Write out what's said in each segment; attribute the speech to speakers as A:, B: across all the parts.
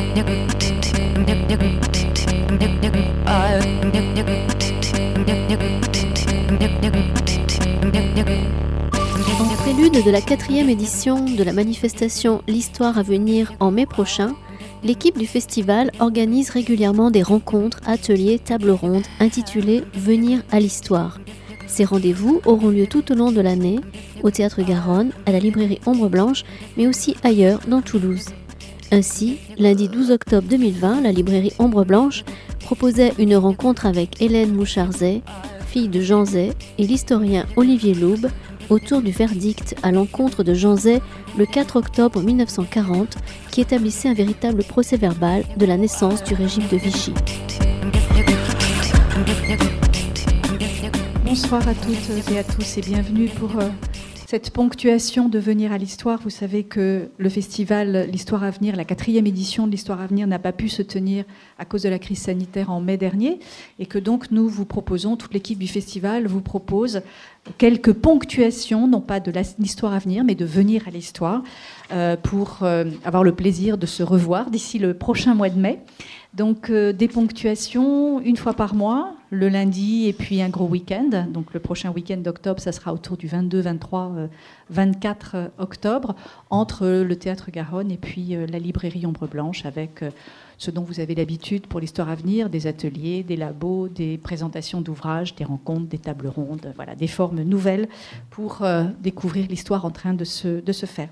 A: En prélude de la quatrième édition de la manifestation L'Histoire à venir en mai prochain, l'équipe du festival organise régulièrement des rencontres, ateliers, tables rondes intitulées Venir à l'Histoire. Ces rendez-vous auront lieu tout au long de l'année, au Théâtre Garonne, à la librairie Ombre Blanche, mais aussi ailleurs dans Toulouse. Ainsi, lundi 12 octobre 2020, la librairie Ombre Blanche proposait une rencontre avec Hélène Moucharzet, fille de Jean Zay, et l'historien Olivier Loube autour du verdict à l'encontre de Jean Zay le 4 octobre 1940 qui établissait un véritable procès verbal de la naissance du régime de Vichy.
B: Bonsoir à toutes et à tous et bienvenue pour euh, cette ponctuation de venir à l'histoire. Vous savez que le festival L'Histoire à venir, la quatrième édition de l'Histoire à venir n'a pas pu se tenir à cause de la crise sanitaire en mai dernier et que donc nous vous proposons, toute l'équipe du festival vous propose quelques ponctuations, non pas de l'histoire à venir, mais de venir à l'histoire euh, pour euh, avoir le plaisir de se revoir d'ici le prochain mois de mai. Donc euh, des ponctuations une fois par mois, le lundi et puis un gros week-end. Donc le prochain week-end d'octobre, ça sera autour du 22, 23, 24 octobre, entre le théâtre Garonne et puis euh, la librairie Ombre Blanche avec euh, ce dont vous avez l'habitude pour l'histoire à venir, des ateliers, des labos, des présentations d'ouvrages, des rencontres, des tables rondes, voilà, des formes nouvelles pour découvrir l'histoire en train de se, de se faire.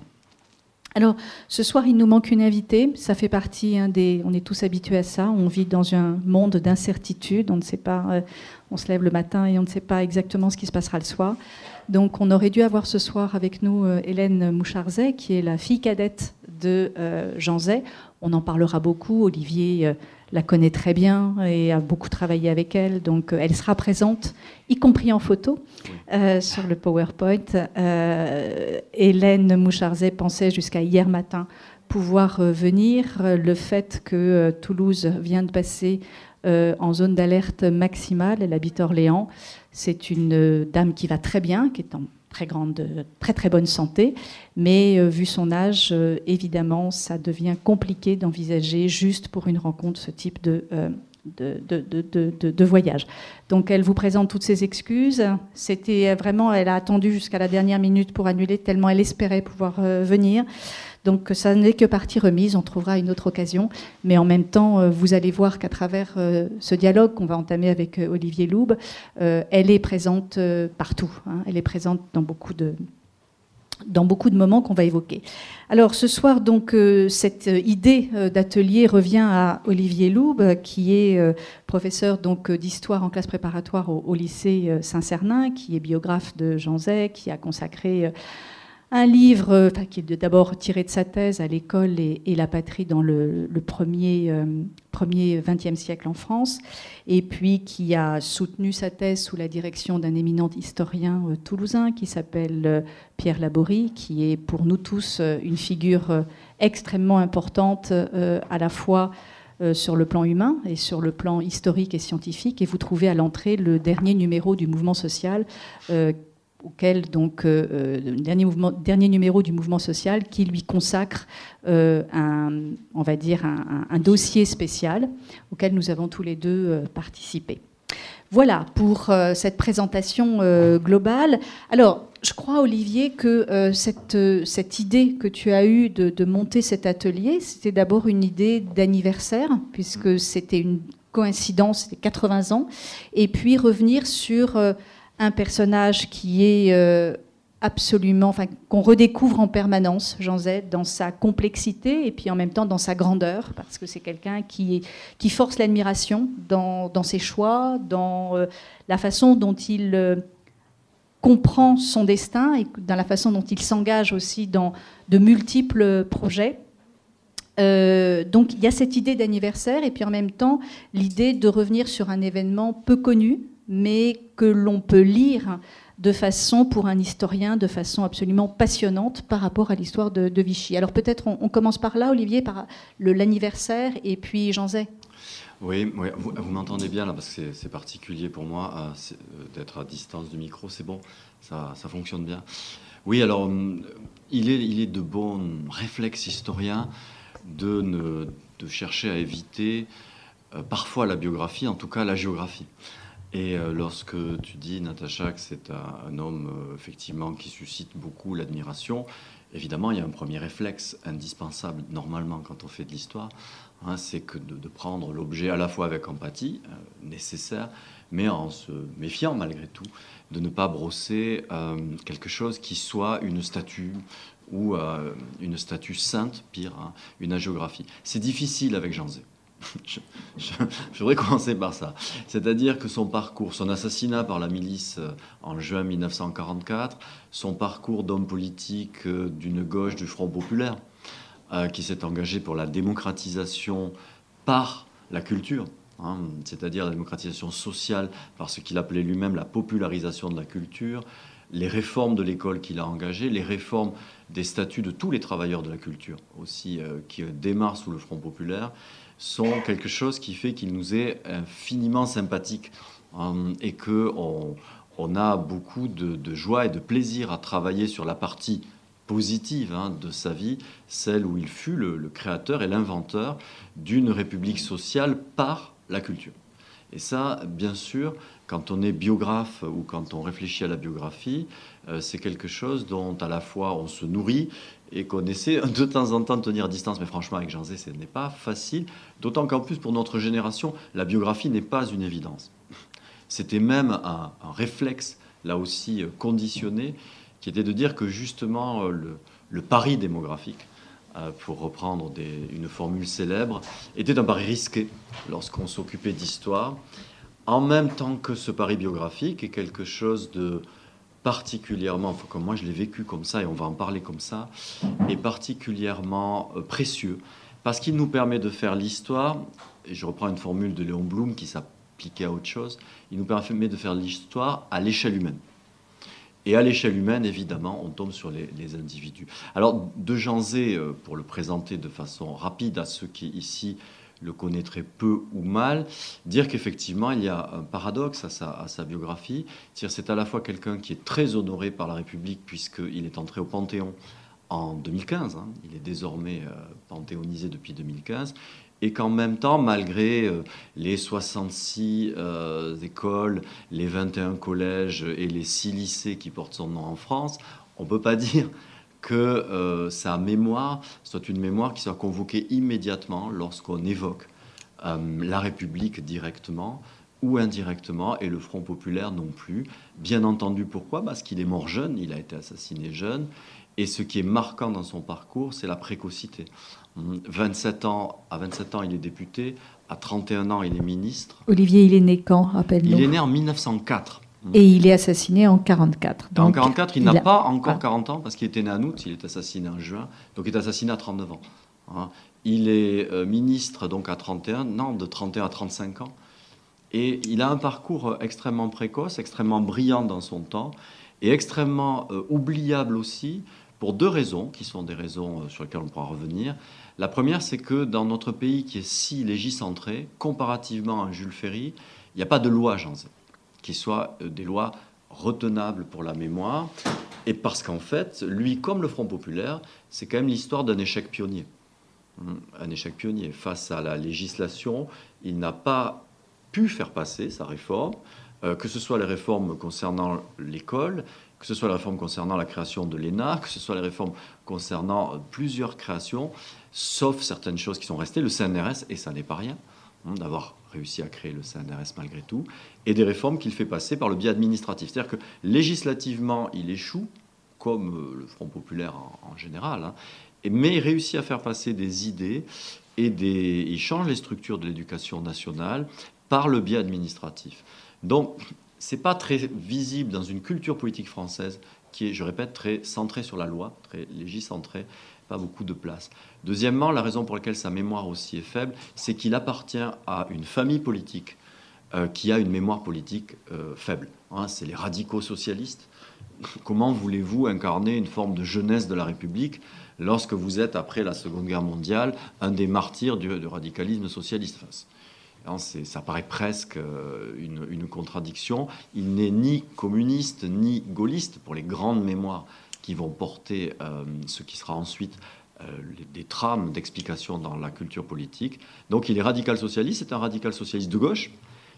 B: Alors, ce soir, il nous manque une invitée. Ça fait partie hein, des. On est tous habitués à ça. On vit dans un monde d'incertitude. On ne sait pas. Euh, on se lève le matin et on ne sait pas exactement ce qui se passera le soir. Donc, on aurait dû avoir ce soir avec nous euh, Hélène Moucharzet, qui est la fille cadette de euh, Jean Zay. On en parlera beaucoup. Olivier la connaît très bien et a beaucoup travaillé avec elle. Donc euh, elle sera présente, y compris en photo, euh, sur le PowerPoint. Euh, Hélène Moucharzet pensait jusqu'à hier matin pouvoir venir. Le fait que Toulouse vient de passer en zone d'alerte maximale, elle habite Orléans, c'est une dame qui va très bien, qui est en très grande, très très bonne santé, mais euh, vu son âge, euh, évidemment, ça devient compliqué d'envisager juste pour une rencontre ce type de, euh, de, de, de, voyage. Donc elle vous présente toutes ses excuses. C'était vraiment, elle a attendu jusqu'à la dernière minute pour annuler tellement elle espérait pouvoir venir. Donc ça n'est que partie remise, on trouvera une autre occasion. Mais en même temps, euh, vous allez voir qu'à travers euh, ce dialogue qu'on va entamer avec euh, Olivier Loube, elle est présente partout. Hein. Elle est présente dans beaucoup de, beaucoup de moments qu'on va évoquer. Alors ce soir, donc, cette idée d'atelier revient à Olivier Loube, qui est professeur donc d'histoire en classe préparatoire au, lycée Saint-Cernin, qui est biographe de Jean Zay, qui a consacré un livre euh, qui est d'abord tiré de sa thèse à l'école et, la patrie dans le, premier, euh, premier 20e siècle en France, et puis qui a soutenu sa thèse sous la direction d'un éminent historien euh, toulousain qui s'appelle Pierre Laborie, qui est pour nous tous une figure extrêmement importante à la fois sur le plan humain et sur le plan historique et scientifique. Et vous trouvez à l'entrée le dernier numéro du mouvement social auquel donc euh, euh, dernier, numéro du mouvement social qui lui consacre euh, un, on va dire un, dossier spécial auquel nous avons tous les deux participé. Voilà pour cette présentation globale. Alors, je crois, Olivier, que cette, cette, idée que tu as eue de, de monter cet atelier, c'était d'abord une idée d'anniversaire, puisque c'était une coïncidence, c'était 80 ans, et puis revenir sur un personnage qui est euh, absolument, qu'on redécouvre en permanence, Jean Z, dans sa complexité et puis en même temps dans sa grandeur, parce que c'est quelqu'un qui, qui force l'admiration dans, ses choix, dans euh, la façon dont il euh, comprend son destin et dans la façon dont il s'engage aussi dans de multiples projets. donc il y a cette idée d'anniversaire et puis en même temps l'idée de revenir sur un événement peu connu, mais que l'on peut lire de façon, pour un historien, de façon absolument passionnante par rapport à l'histoire de, Vichy. Alors peut-être on, commence par là, Olivier, par l'anniversaire, et puis Jean Zay.
C: Oui, vous, m'entendez bien là, parce que c'est particulier pour moi euh, euh, d'être à distance du micro, c'est bon, ça, fonctionne bien. Oui, alors, hum, il est, de bons réflexes historiens de, de chercher à éviter parfois la biographie, en tout cas la géographie. Et lorsque tu dis, Natacha, que c'est un, homme effectivement qui suscite beaucoup l'admiration, évidemment, il y a un premier réflexe indispensable normalement quand on fait de l'histoire, hein, c'est que de, prendre l'objet à la fois avec empathie, nécessaire, mais en se méfiant malgré tout de ne pas brosser euh, quelque chose qui soit une statue ou euh, une statue sainte, pire, hein, une agiographie. C'est difficile avec Jean Zé. je, voudrais commencer par ça. C'est-à-dire que son parcours, son assassinat par la milice euh, en juin 1944, son parcours d'homme politique d'une gauche du Front populaire, qui s'est engagé pour la démocratisation par la culture, Hein, c'est-à-dire la démocratisation sociale par ce qu'il appelait lui-même la popularisation de la culture, les réformes de l'école qu'il a engagées, les réformes des statuts de tous les travailleurs de la culture aussi, euh, qui démarrent sous le Front populaire, sont quelque chose qui fait qu'il nous est infiniment sympathique hein, et qu'on on a beaucoup de, joie et de plaisir à travailler sur la partie positive hein, de sa vie, celle où il fut le créateur et l'inventeur d'une république sociale par la culture. Et ça, bien sûr, quand on est biographe ou quand on réfléchit à la biographie, euh, c'est quelque chose dont à la fois on se nourrit et qu'on essaie de temps en temps de tenir distance. Mais franchement, avec Jean Zé, ce n'est pas facile. D'autant qu'en plus, pour notre génération, la biographie n'est pas une évidence. C'était même un, réflexe, là aussi euh, conditionné, qui était de dire que justement euh, le, pari démographique, euh, pour reprendre une formule célèbre, était un pari risqué lorsqu'on s'occupait d'histoire, en même temps que ce pari biographique est quelque chose de particulièrement, comme moi je l'ai vécu comme ça, et on va en parler comme ça, est particulièrement euh, précieux, parce qu'il nous permet de faire l'histoire, je reprends une formule de Léon Blum qui s'appliquait à autre chose, il nous permet de faire l'histoire à l'échelle humaine. Et à l'échelle humaine, évidemment, on tombe sur les, individus. Alors, de Jean Zé, euh, pour le présenter de façon rapide à ceux qui ici le connaîtraient peu ou mal, dire qu'effectivement, il y a un paradoxe à sa, à sa biographie. C'est à la fois quelqu'un qui est très honoré par la République, puisqu'il est entré au Panthéon en 2015, hein. il est désormais euh, panthéonisé depuis 2015, et qu'en même temps, malgré euh, les 66 euh, écoles, les 21 collèges et les 6 lycées qui portent son nom en France, on ne peut pas dire que euh, sa mémoire soit une mémoire qui soit convoquée immédiatement lorsqu'on évoque la République directement ou indirectement, et le Front populaire non plus. Bien entendu, pourquoi? Parce qu'il est mort jeune, il a été assassiné jeune, et ce qui est marquant dans son parcours, c'est la précocité. 27 ans, à 27 ans, il est député. À 31 ans, il est ministre.
B: Olivier, il est né quand, rappelle-nous?
C: Il est né en 1904.
B: Et il est assassiné en 44.
C: en 44, il, n'a pas encore 40 ans parce qu'il était né en août, il est assassiné en juin, donc il est assassiné à 39 ans. Hein. Il est euh, ministre donc à 31, non, de 31 à 35 ans. Et il a un parcours euh, extrêmement précoce, extrêmement brillant dans son temps et extrêmement euh, oubliable aussi pour deux raisons, qui sont des raisons sur lesquelles on pourra revenir. La première, c'est que dans notre pays qui est si légicentré, comparativement à Jules Ferry, il n'y a pas de loi, Jean qui soit euh, des lois retenables pour la mémoire. Et parce qu'en fait, lui, comme le Front populaire, c'est quand même l'histoire d'un échec pionnier. Hum, un échec pionnier. Face à la législation, il n'a pas pu faire passer sa réforme, euh, que ce soit les réformes concernant l'école, que ce soit la réforme concernant la création de l'ENA, que ce soit les réformes concernant euh, plusieurs créations, sauf certaines choses qui sont restées, le CNRS, et ça n'est pas rien, hein, d'avoir réussi à créer le CNRS malgré tout, et des réformes qu'il fait passer par le biais administratif. C'est-à-dire que législativement, il échoue, comme euh, le Front populaire en, général, hein, mais il réussit à faire passer des idées et des, il change les structures de l'éducation nationale par le biais administratif. Donc, c'est pas très visible dans une culture politique française qui est, je répète, très centrée sur la loi, très légicentrée, pas beaucoup de place. Deuxièmement, la raison pour laquelle sa mémoire aussi est faible, c'est qu'il appartient à une famille politique euh, qui a une mémoire politique euh, faible. Hein, c'est les radicaux socialistes. Comment voulez-vous incarner une forme de jeunesse de la République lorsque vous êtes, après la Seconde Guerre mondiale, un des martyrs du, radicalisme socialiste? Hein, ça paraît presque euh, une, une contradiction. Il n'est ni communiste ni gaulliste pour les grandes mémoires qui vont porter euh, ce qui sera ensuite des trames d'explication dans la culture politique. Donc il est radical socialiste, c'est un radical socialiste de gauche,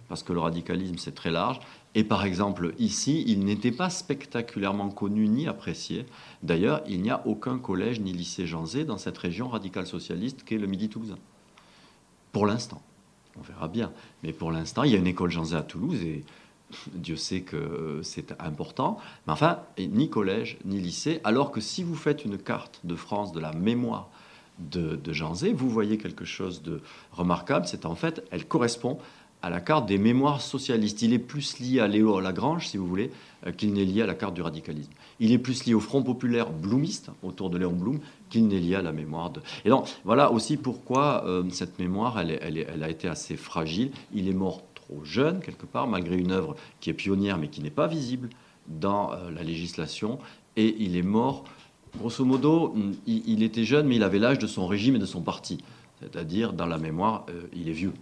C: parce que le radicalisme c'est très large. Et par exemple, ici, il n'était pas spectaculairement connu ni apprécié. D'ailleurs, il n'y a aucun collège ni lycée Jean Zé dans cette région radicale socialiste qu'est le Midi Toulousain. Pour l'instant. On verra bien. Mais pour l'instant, il y a une école Jean Zé à Toulouse et Dieu sait que c'est important. Mais enfin, ni collège ni lycée. Alors que si vous faites une carte de France de la mémoire de, de Jean Zé, vous voyez quelque chose de remarquable. C'est en fait, elle correspond à la carte des mémoires socialistes. Il est plus lié à Léo Lagrange, si vous voulez, euh, qu'il n'est lié à la carte du radicalisme. Il est plus lié au Front populaire bloomiste, autour de Léon Blum, qu'il n'est lié à la mémoire de... Et donc, voilà aussi pourquoi euh, cette mémoire, elle, a été assez fragile. Il est mort trop jeune, quelque part, malgré une œuvre qui est pionnière, mais qui n'est pas visible dans euh, la législation. Et il est mort, grosso modo, il, il était jeune, mais il avait l'âge de son régime et de son parti. C'est-à-dire, dans la mémoire, il est vieux.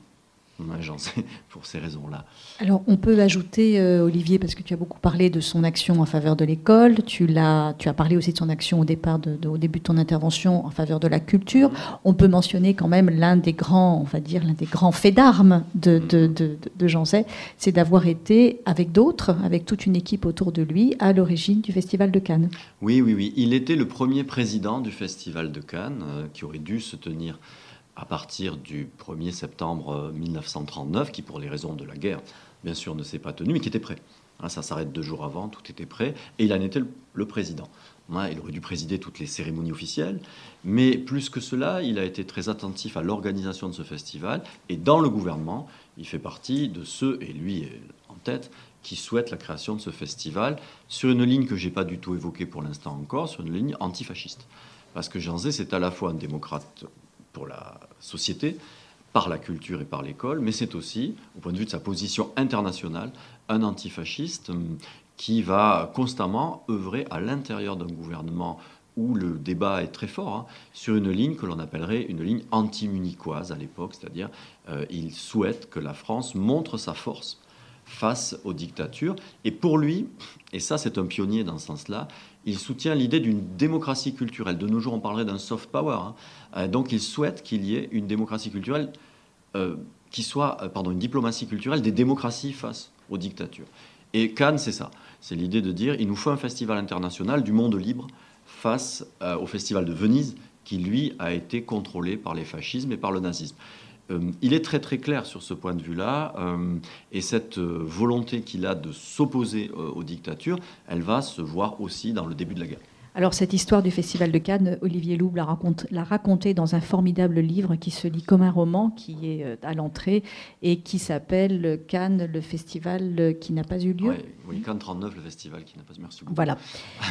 C: J'en sais pour ces raisons-là.
B: Alors, on peut ajouter, euh, Olivier, parce que tu as beaucoup parlé de son action en faveur de l'école, tu, l'as, tu as parlé aussi de son action au, départ de, au début de ton intervention en faveur de la culture. On peut mentionner quand même l'un des grands, on va dire, l'un des grands faits d'armes de, de, de, de Zay, c'est d'avoir été, avec d'autres, avec toute une équipe autour de lui, à l'origine du Festival de Cannes.
C: Oui, oui, oui. Il était le premier président du Festival de Cannes, euh, qui aurait dû se tenir à partir du 1er septembre 1939, qui pour les raisons de la guerre, bien sûr, ne s'est pas tenu, mais qui était prêt. Hein, ça s'arrête deux jours avant, tout était prêt, et il en était le, président. Hein, il aurait dû présider toutes les cérémonies officielles, mais plus que cela, il a été très attentif à l'organisation de ce festival, et dans le gouvernement, il fait partie de ceux, et lui est en tête, qui souhaitent la création de ce festival sur une ligne que je n'ai pas du tout évoquée pour l'instant encore, sur une ligne antifasciste. Parce que Jean Zé, c'est à la fois un démocrate pour la société, par la culture et par l'école, mais c'est aussi, au point de vue de sa position internationale, un antifasciste hum, qui va constamment œuvrer à l'intérieur d'un gouvernement où le débat est très fort, hein, sur une ligne que l'on appellerait une ligne anti-munichoise à l'époque, c'est-à-dire euh, il souhaite que la France montre sa force face aux dictatures. Et pour lui, et ça c'est un pionnier dans ce sens-là, il soutient l'idée d'une démocratie culturelle. De nos jours, on parlerait d'un soft power. Hein. Euh, donc il souhaite qu'il y ait une démocratie culturelle euh, qui soit, euh, pardon, une diplomatie culturelle des démocraties face aux dictatures. Et Cannes, c'est ça. C'est l'idée de dire, il nous faut un festival international du monde libre face au festival de Venise, qui lui a été contrôlé par les fascismes et par le nazisme. Il est très très clair sur ce point de vue-là, et cette volonté qu'il a de s'opposer aux dictatures, elle va se voir aussi dans le début de la guerre.
B: Alors cette histoire du Festival de Cannes, Olivier Loub l'a, raconté dans un formidable livre qui se lit comme un roman, qui est euh, à l'entrée et qui s'appelle Cannes, le festival qui n'a pas eu lieu.
C: oui, Cannes 39, le festival qui n'a pas eu lieu. Merci beaucoup.
B: Voilà.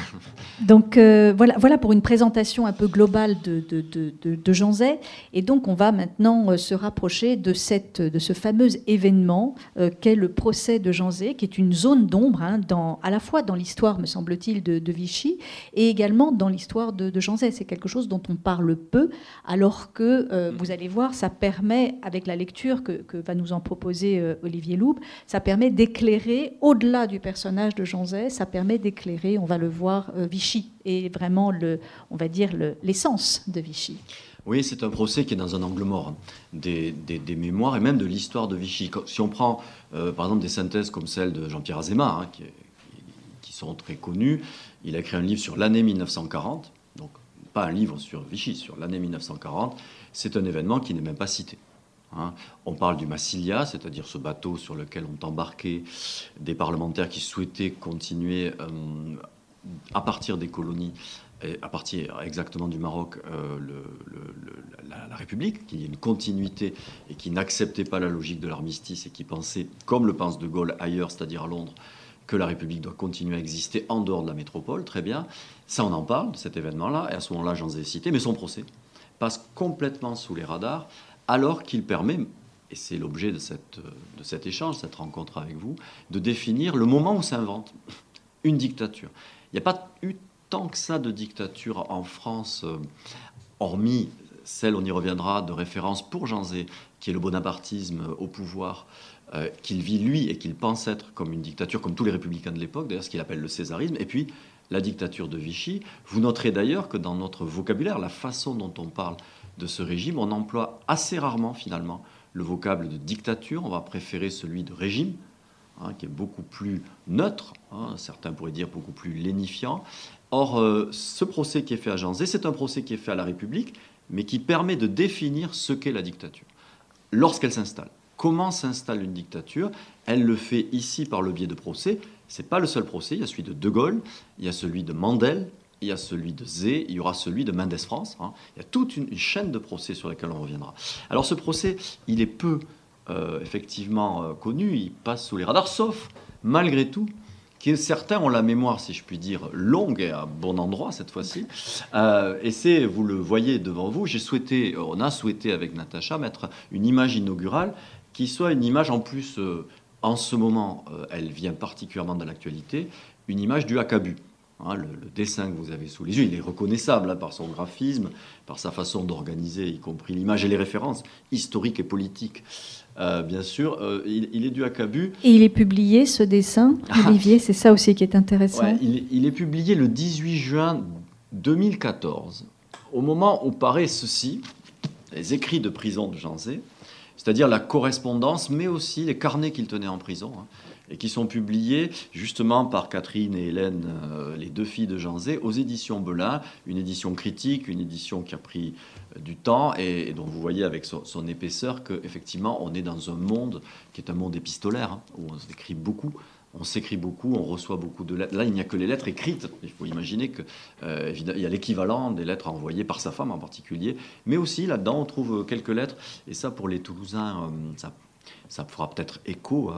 B: donc euh, voilà, voilà pour une présentation un peu globale de, de, de, Jean Zay. Et donc on va maintenant euh, se rapprocher de, cette, de ce fameux événement qu'est le procès de Jean Zay, qui est une zone d'ombre, hein, dans, à la fois dans l'histoire, me semble-t-il, de, Vichy et également dans l'histoire de, Jean Zay. C'est quelque chose dont on parle peu, alors que, euh, vous allez voir, ça permet, avec la lecture que, va nous en proposer euh, Olivier Loub, ça permet d'éclairer, au-delà du personnage de Jean Zay, ça permet d'éclairer, on va le voir, euh, Vichy, et vraiment, le, on va dire, l'essence de Vichy.
C: Oui, c'est un procès qui est dans un angle mort hein, des, mémoires et même de l'histoire de Vichy. Si on prend par exemple des synthèses comme celle de Jean-Pierre Azéma, hein, qui, sont très connues, il a écrit un livre sur l'année 1940, donc pas un livre sur Vichy, sur l'année 1940. C'est un événement qui n'est même pas cité. Hein. On parle du Massilia, c'est-à-dire ce bateau sur lequel ont embarqué des parlementaires qui souhaitaient continuer euh, à partir des colonies, à partir exactement du Maroc, euh, la, République, qu'il y ait une continuité et qui n'acceptait pas la logique de l'armistice et qui pensait, comme le pense De Gaulle ailleurs, c'est-à-dire à Londres, que la République doit continuer à exister en dehors de la métropole, très bien. Ça, on en parle, de cet événement-là, et à ce moment-là, j'en ai cité, mais son procès passe complètement sous les radars, alors qu'il permet, et c'est l'objet de, de cet échange, cette rencontre avec vous, de définir le moment où s'invente une dictature. Il n'y a pas eu tant que ça de dictature en France, euh, hormis celle, on y reviendra, de référence pour Jean Zé, qui est le bonapartisme au pouvoir euh, qu'il vit lui et qu'il pense être comme une dictature, comme tous les républicains de l'époque, d'ailleurs ce qu'il appelle le césarisme, et puis la dictature de Vichy. Vous noterez d'ailleurs que dans notre vocabulaire, la façon dont on parle de ce régime, on emploie assez rarement finalement le vocable de dictature, on va préférer celui de régime, hein, qui est beaucoup plus neutre, hein, certains pourraient dire beaucoup plus lénifiant. Or, euh, ce procès qui est fait à Jean Zé, c'est un procès qui est fait à la République, mais qui permet de définir ce qu'est la dictature lorsqu'elle s'installe. Comment s'installe une dictature Elle le fait ici par le biais de procès. Ce n'est pas le seul procès, il y a celui de De Gaulle, il y a celui de Mandel, il y a celui de Zé, il y aura celui de Mendes France. Hein. Il y a toute une, chaîne de procès sur lesquels on reviendra. Alors ce procès, il est peu euh, effectivement euh, connu, il passe sous les radars, sauf malgré tout que certains ont la mémoire, si je puis dire, longue et à bon endroit cette fois-ci. Euh, et c'est, vous le voyez devant vous, j'ai souhaité, on a souhaité avec Natacha mettre une image inaugurale qui soit une image en plus, en ce moment, elle vient particulièrement de l'actualité, une image du Hakabu. Hein, le, dessin que vous avez sous les yeux, il est reconnaissable hein, par son graphisme, par sa façon d'organiser, y compris l'image et les références historiques et politiques. Euh, bien sûr, euh, il, est du Akabu.
B: Et il est publié, ce dessin, ah. Olivier, c'est ça aussi qui est intéressant.
C: il, est publié le 18 juin 2014, au moment où paraît ceci, les écrits de prison de Jean Zé, c'est-à-dire la correspondance, mais aussi les carnets qu'il tenait en prison. Hein et qui sont publiés justement par Catherine et Hélène, euh, les deux filles de Jean Zé, aux éditions Belin, une édition critique, une édition qui a pris euh, du temps et, dont vous voyez avec son, épaisseur qu'effectivement on est dans un monde qui est un monde épistolaire, hein, où on s'écrit beaucoup. On s'écrit beaucoup, on reçoit beaucoup de lettres. Là, il n'y a que les lettres écrites. Il faut imaginer qu'il euh, y a l'équivalent des lettres envoyées par sa femme en particulier. Mais aussi, là-dedans, on trouve quelques lettres. Et ça, pour les Toulousains, ça, ça fera peut-être écho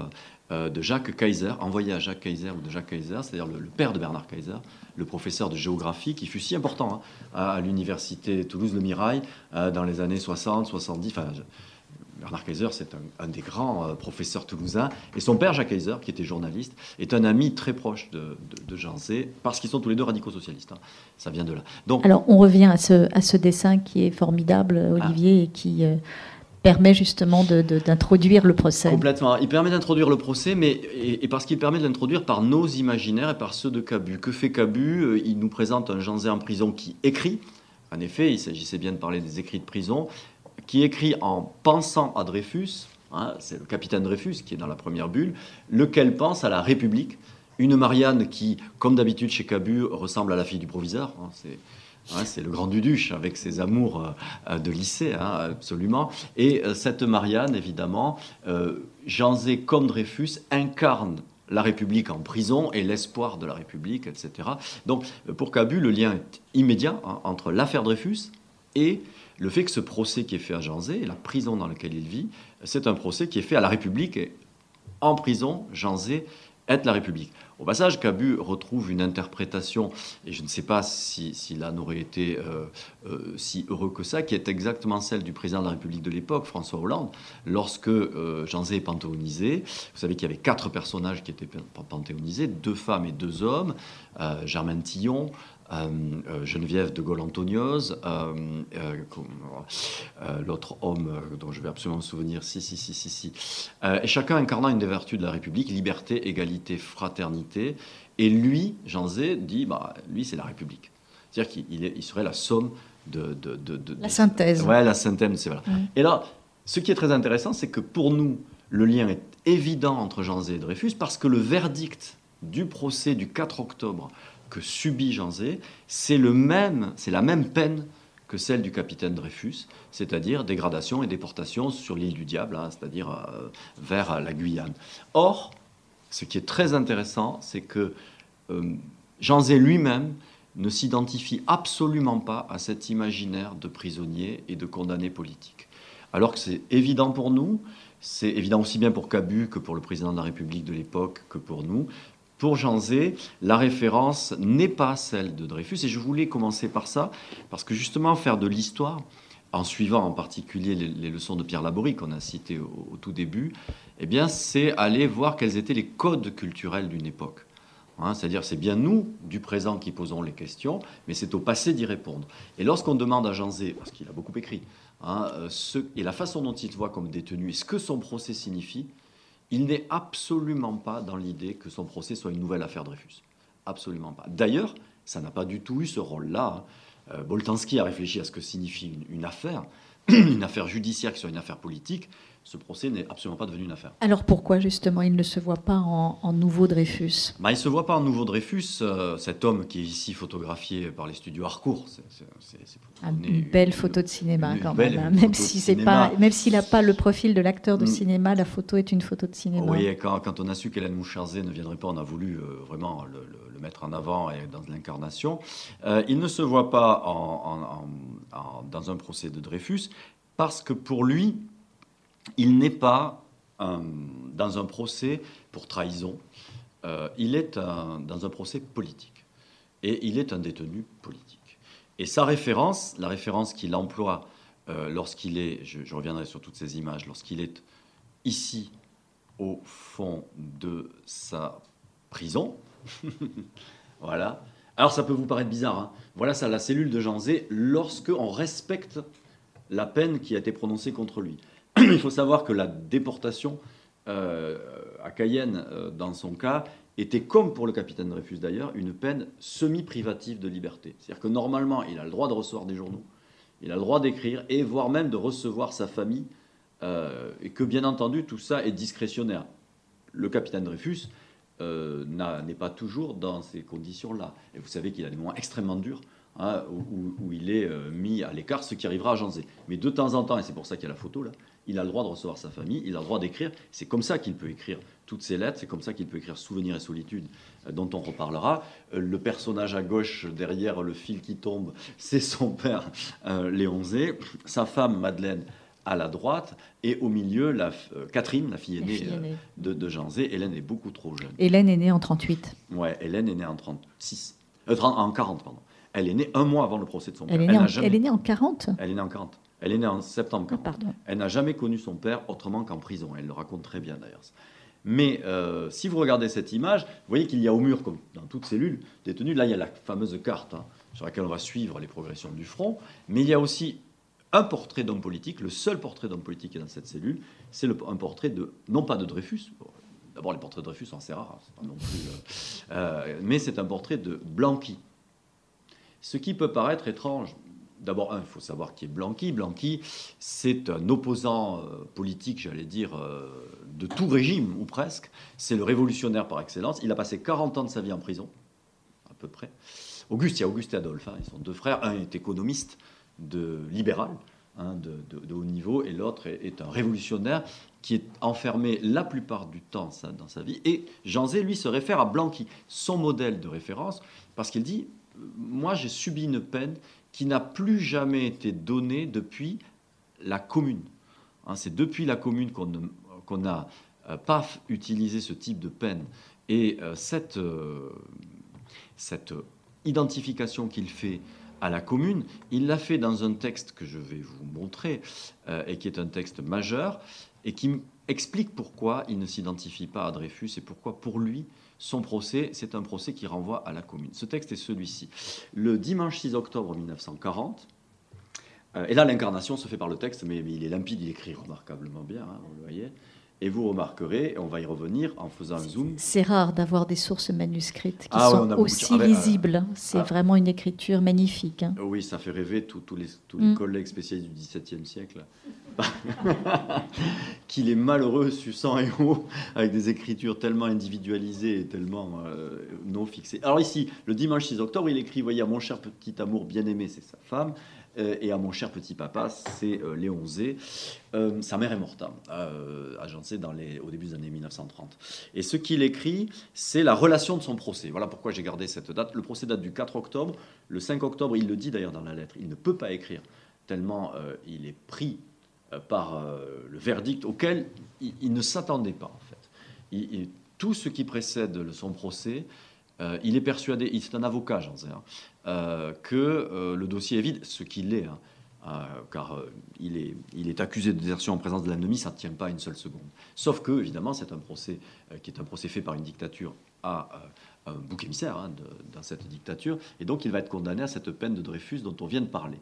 C: euh, de Jacques Kaiser, envoyé à Jacques Kaiser ou de Jacques Kaiser, c'est-à-dire le, père de Bernard Kaiser, le professeur de géographie qui fut si important hein, à, l'université Toulouse-Le Mirail euh, dans les années 60, 70. Enfin, Bernard Kaiser, c'est un, des grands euh, professeurs toulousains. Et son père, Jacques Kaiser, qui était journaliste, est un ami très proche de, Jean Zé, parce qu'ils sont tous les deux radicaux socialistes. Hein. Ça vient de là.
B: Donc, Alors, on revient à ce, à ce dessin qui est formidable, Olivier, et qui permet justement d'introduire le procès.
C: Complètement. Il permet d'introduire le procès, mais et, parce qu'il permet de l'introduire par nos imaginaires et par ceux de Cabu. Que fait Cabu? Euh, Il nous présente un Jean Zé en prison qui écrit. En effet, il s'agissait bien de parler des écrits de prison, qui écrit en pensant à Dreyfus. Hein, c'est le capitaine Dreyfus qui est dans la première bulle, lequel pense à la République. Une Marianne qui, comme d'habitude chez Cabu, ressemble à la fille du proviseur. Hein, c'est c'est le grand Duduche avec ses amours euh, de lycée, hein, absolument. Et euh, cette Marianne, évidemment, euh, Jean Zé comme Dreyfus incarne la République en prison et l'espoir de la République, etc. Donc, pour Cabu, le lien est immédiat hein, entre l'affaire Dreyfus et le fait que ce procès qui est fait à Jean Zé, la prison dans laquelle il vit, c'est un procès qui est fait à la République et en prison, Jean Zé est la République. Au passage, Cabu retrouve une interprétation, et je ne sais pas si, si là n'aurait été euh, euh, si heureux que ça, qui est exactement celle du président de la République de l'époque, François Hollande, lorsque euh, Jean Zé est panthéonisé. Vous savez qu'il y avait quatre personnages qui étaient panthéonisés, deux femmes et deux hommes, Germaine Tillon, euh, euh, Geneviève de Gaulle-Antonios, euh, l'autre homme dont je vais absolument me souvenir, si, si, si, si, si. et chacun incarnant une des vertus de la République, liberté, égalité, fraternité. Et lui, Jean Zé, dit, bah, lui, c'est la République. C'est-à-dire qu'il il serait la somme de,
B: la synthèse.
C: Ouais, la synthèse, c'est voilà. Et là, ce qui est très intéressant, c'est que pour nous, le lien est évident entre Jean Zé et Dreyfus parce que le verdict du procès du 4 octobre que subit Jean Zé, c'est la même peine que celle du capitaine Dreyfus, c'est-à-dire dégradation et déportation sur l'île du Diable, hein, c'est-à-dire euh, vers la Guyane. Or, ce qui est très intéressant, c'est que euh, Jean Zé lui-même ne s'identifie absolument pas à cet imaginaire de prisonnier et de condamné politique. Alors que c'est évident pour nous, c'est évident aussi bien pour Cabu que pour le président de la République de l'époque que pour nous, pour Jean Zé, la référence n'est pas celle de Dreyfus. Et je voulais commencer par ça, parce que justement, faire de l'histoire, en suivant en particulier les, leçons de Pierre Laborie qu'on a citées au, tout début, eh bien, c'est aller voir quels étaient les codes culturels d'une époque. Hein, c'est-à-dire, c'est bien nous, du présent, qui posons les questions, mais c'est au passé d'y répondre. Et lorsqu'on demande à Jean Zé, parce qu'il a beaucoup écrit, hein, euh, et la façon dont il se voit comme détenu, et ce que son procès signifie, il n'est absolument pas dans l'idée que son procès soit une nouvelle affaire Dreyfus. Absolument pas. D'ailleurs, ça n'a pas du tout eu ce rôle-là. Euh, Boltanski a réfléchi à ce que signifie une affaire. une affaire judiciaire qui soit une affaire politique, ce procès n'est absolument pas devenu une affaire.
B: Alors pourquoi justement il ne se voit pas en, nouveau Dreyfus?
C: Bah, Il ne se voit pas en nouveau Dreyfus, euh, cet homme qui est ici photographié par les studios Harcourt. C'est,
B: une belle photo de cinéma quand même, hein. même si c'est pas, même s'il n'a pas le profil de l'acteur de mm. cinéma, la photo est une photo de cinéma.
C: Oui, quand, quand on a su qu'Hélène Moucharzé ne viendrait pas, on a voulu euh, vraiment le, mettre en avant et dans l'incarnation. Euh, il ne se voit pas dans un procès de Dreyfus parce que pour lui, il n'est pas dans un procès pour trahison, euh, il est dans un procès politique. Et il est un détenu politique. Et sa référence, la référence qu'il emploie euh, lorsqu'il est, je, reviendrai sur toutes ces images, lorsqu'il est ici au fond de sa prison, voilà. Alors ça peut vous paraître bizarre, hein. voilà ça, la cellule de Jean Zé, lorsque on respecte la peine qui a été prononcée contre lui. Il faut savoir que la déportation euh, à Cayenne, euh, dans son cas, était, comme pour le capitaine Dreyfus d'ailleurs, une peine semi-privative de liberté. C'est-à-dire que normalement, il a le droit de recevoir des journaux, il a le droit d'écrire, et voire même de recevoir sa famille, euh, et que bien entendu, tout ça est discrétionnaire. Le capitaine Dreyfus n'est pas toujours dans ces conditions-là. Et vous savez qu'il a des moments extrêmement durs Hein, où, il est mis à l'écart, ce qui arrivera à Janzé. Mais de temps en temps, et c'est pour ça qu'il y a la photo là, il a le droit de recevoir sa famille, il a le droit d'écrire. C'est comme ça qu'il peut écrire toutes ses lettres, c'est comme ça qu'il peut écrire Souvenirs et solitude, euh, dont on reparlera. Euh, le personnage à gauche, derrière le fil qui tombe, c'est son père Léon Zé, sa femme Madeleine à la droite, et au milieu, la, Catherine, la fille aînée, de, de Jean Zé. Hélène est beaucoup trop jeune.
B: Hélène est née en 38.
C: Ouais, Hélène est née en 36. en 40, pardon. Elle est née un mois avant le procès de son père.
B: Elle est, née, en, elle est née en 40
C: Elle est née en 40. Elle est née en septembre 40. Ah, elle n'a jamais connu son père autrement qu'en prison. Elle le raconte très bien d'ailleurs. Mais euh, si vous regardez cette image, vous voyez qu'il y a au mur, comme dans toute cellule détenue, là il y a la fameuse carte hein, sur laquelle on va suivre les progressions du front, mais il y a aussi un portrait d'homme politique, le seul portrait d'homme politique qui est dans cette cellule, c'est un portrait de, non pas de Dreyfus, d'abord les portraits de Dreyfus sont assez rares, hein, pas non plus, euh, euh, mais c'est un portrait de Blanqui, ce qui peut paraître étrange. D'abord, il faut savoir qui est Blanqui. Blanqui, c'est un opposant euh, politique, j'allais dire, euh, de tout régime, ou presque. C'est le révolutionnaire par excellence. Il a passé 40 ans de sa vie en prison, à peu près. Auguste, il y a Auguste et Adolphe, hein, ils sont deux frères. Un est économiste, de libéral, hein, de, haut niveau, et l'autre est, un révolutionnaire qui est enfermé la plupart du temps dans sa vie. Et Jean Zé, lui, se réfère à Blanqui, son modèle de référence, parce qu'il dit moi, j'ai subi une peine qui n'a plus jamais été donnée depuis la commune. Hein, c'est depuis la commune qu'on n'a euh, pas utilisé ce type de peine. Et euh, cette, euh, cette identification qu'il fait à la commune, il l'a fait dans un texte que je vais vous montrer, et qui est un texte majeur, et qui explique pourquoi il ne s'identifie pas à Dreyfus et pourquoi pour lui son procès, c'est un procès qui renvoie à la commune. Ce texte est celui-ci. Le dimanche 6 octobre 1940, euh, et là l'incarnation se fait par le texte, mais, il est limpide, il écrit remarquablement bien, hein, vous le voyez. Et vous remarquerez, on va y revenir en faisant un zoom.
B: C'est rare d'avoir des sources manuscrites qui ah sont aussi ah ben, lisibles. C'est ah. vraiment une écriture magnifique. Hein.
C: Oui, ça fait rêver tous les, tous les mm. collègues spécialistes du XVIIe siècle. qu'il est malheureux, suçant et haut, avec des écritures tellement individualisées et tellement euh, non fixées. Alors ici, le dimanche 6 octobre, il écrit, voyez, à mon cher petit amour bien-aimé, c'est sa femme, euh, et à mon cher petit papa, c'est euh, Léon Zé. sa mère est morte, hein, agencée dans les, au début des années 1930. Et ce qu'il écrit, c'est la relation de son procès. Voilà pourquoi j'ai gardé cette date. Le procès date du 4 octobre. Le 5 octobre, il le dit d'ailleurs dans la lettre, il ne peut pas écrire tellement il est pris euh, par euh, le verdict auquel il, ne s'attendait pas, en fait. tout ce qui précède son procès, euh, il est persuadé, il c'est un avocat, j'en sais, hein, que le dossier est vide, ce qu'il est, hein, car il, est, il est accusé de désertion en présence de l'ennemi, ça ne tient pas une seule seconde. Sauf que, évidemment, c'est un procès qui est un procès fait par une dictature à un bouc émissaire hein, dans cette dictature, et donc il va être condamné à cette peine de Dreyfus dont on vient de parler.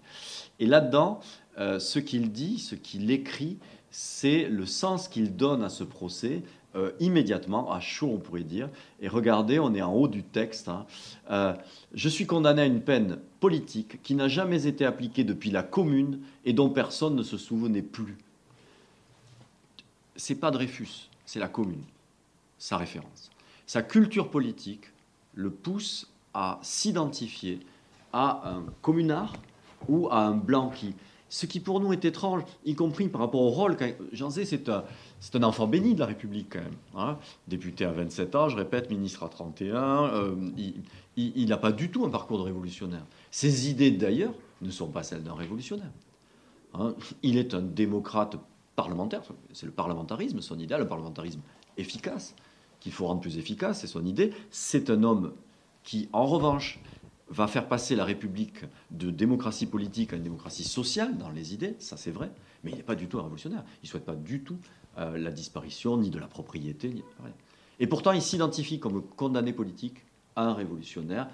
C: Et là-dedans, euh, ce qu'il dit, ce qu'il écrit, c'est le sens qu'il donne à ce procès euh, immédiatement, à chaud on pourrait dire. Et regardez, on est en haut du texte. Hein. Euh, je suis condamné à une peine politique qui n'a jamais été appliquée depuis la Commune et dont personne ne se souvenait plus. C'est pas Dreyfus, c'est la Commune, sa référence. Sa culture politique le pousse à s'identifier à un communard ou à un blanqui. Ce qui pour nous est étrange, y compris par rapport au rôle. Jean Zé, c'est un, un, enfant béni de la République quand même. Hein. Député à 27 ans, je répète, ministre à 31. Euh, il n'a pas du tout un parcours de révolutionnaire. Ses idées d'ailleurs ne sont pas celles d'un révolutionnaire. Hein. Il est un démocrate parlementaire. C'est le parlementarisme, son idéal, le parlementarisme efficace, qu'il faut rendre plus efficace, c'est son idée. C'est un homme qui, en revanche, va faire passer la République de démocratie politique à une démocratie sociale dans les idées, ça c'est vrai, mais il n'est pas du tout un révolutionnaire. Il ne souhaite pas du tout euh, la disparition ni de la propriété. Et pourtant, il s'identifie comme condamné politique à un révolutionnaire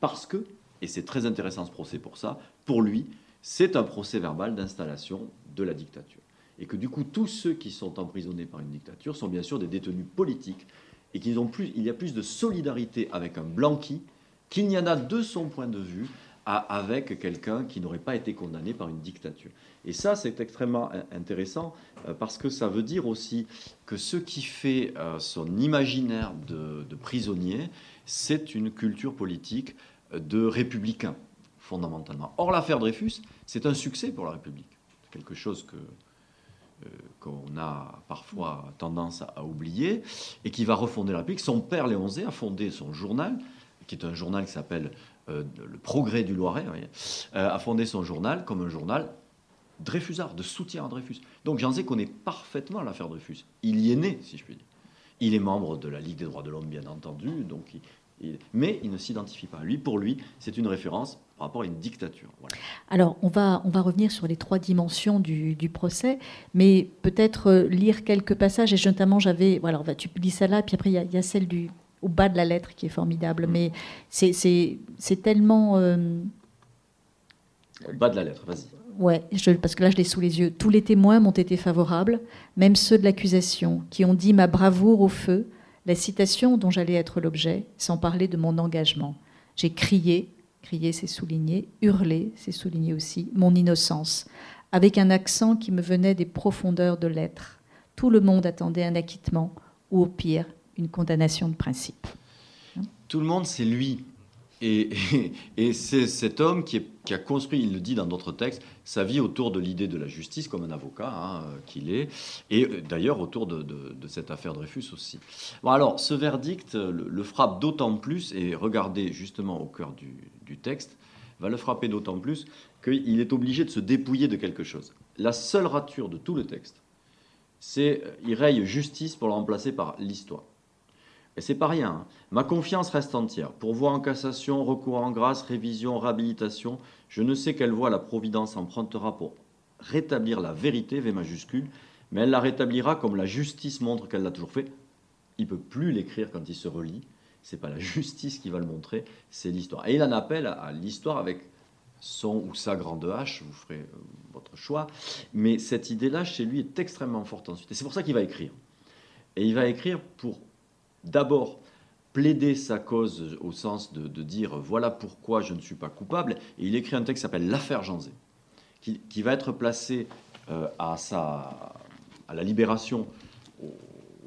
C: parce que, et c'est très intéressant ce procès pour ça, pour lui, c'est un procès verbal d'installation de la dictature. Et que du coup, tous ceux qui sont emprisonnés par une dictature sont bien sûr des détenus politiques et qu'il y a plus de solidarité avec un blanqui qu'il n'y en a de son point de vue avec quelqu'un qui n'aurait pas été condamné par une dictature. Et ça, c'est extrêmement intéressant euh, parce que ça veut dire aussi que ce qui fait euh, son imaginaire de, prisonnier, c'est une culture politique de républicain, fondamentalement. Or, l'affaire Dreyfus, c'est un succès pour la République. Quelque chose euh, qu'on a parfois tendance à, oublier, et qui va refonder la République. Son père, Léon Zé, a fondé son journal, qui est un journal qui s'appelle euh, Le Progrès du Loiret, euh, a fondé son journal comme un journal Dreyfusard, de soutien à Dreyfus. Donc Jean Zé connaît parfaitement l'affaire Dreyfus. Il y est né, si je puis dire. Il est membre de la Ligue des droits de l'homme, bien entendu, donc mais il ne s'identifie pas. Lui, pour lui, c'est une référence par rapport à une dictature.
B: Alors, on va, on va revenir sur les trois dimensions du, procès, mais peut-être euh, lire quelques passages, et notamment, j'avais... Voilà, tu lis ça là, puis après, il y, a celle du, au bas de la lettre qui est formidable. Mm. Mais c'est tellement. Euh,
C: au bas de la lettre, vas-y.
B: Ouais, parce que là, je l'ai sous les yeux. Tous les témoins m'ont été favorables, même ceux de l'accusation, qui ont dit ma bravoure au feu, la citation dont j'allais être l'objet, sans parler de mon engagement. J'ai crié, crié c'est souligné, hurlé c'est souligné aussi, mon innocence, avec un accent qui me venait des profondeurs de l'être. Tout le monde attendait un acquittement, ou au pire, une condamnation de principe.
C: Tout le monde, c'est lui. Et, c'est cet homme qui, a construit, il le dit dans d'autres textes, sa vie autour de l'idée de la justice comme un avocat hein, qu'il est, et d'ailleurs autour de, cette affaire Dreyfus aussi. Bon, alors, ce verdict le, frappe d'autant plus, et regardez justement au cœur du, du texte, va le frapper d'autant plus qu'il est obligé de se dépouiller de quelque chose. La seule rature de tout le texte, c'est il raye justice pour le remplacer par l'histoire. Et c'est pas rien. Hein. Ma confiance reste entière. Pourvoi en cassation, recours en grâce, révision, réhabilitation, je ne sais quelle voie la Providence empruntera pour rétablir la vérité, V majuscule, mais elle la rétablira comme la justice montre qu'elle l'a toujours fait. Il peut plus l'écrire quand il se relit. C'est pas la justice qui va le montrer, c'est l'histoire. Et il en appelle à, l'histoire avec son ou sa grande hache, vous ferez euh, votre choix. Mais cette idée-là, chez lui, est extrêmement forte ensuite. Et c'est pour ça qu'il va écrire. Et il va écrire pour d'abord plaider sa cause au sens de, dire voilà pourquoi je ne suis pas coupable. Et il écrit un texte qui s'appelle L'affaire Janzé, qui, qui, va être placé euh, à, la libération au,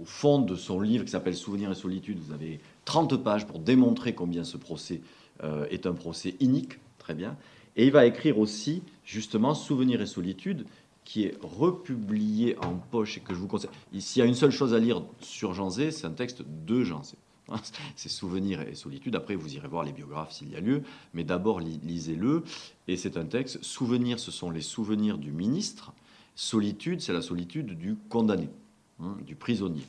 C: fond de son livre qui s'appelle Souvenirs et solitude. Vous avez 30 pages pour démontrer combien ce procès euh, est un procès inique, très bien. Et il va écrire aussi justement Souvenirs et solitude, qui est republié en poche et que je vous conseille. S'il y a une seule chose à lire sur Jean Zé, c'est un texte de Jean Zé. C'est Souvenirs et Solitude. Après, vous irez voir les biographes s'il y a lieu. Mais d'abord, lisez-le. Et c'est un texte. Souvenirs, ce sont les souvenirs du ministre. Solitude, c'est la solitude du condamné, hein, du prisonnier.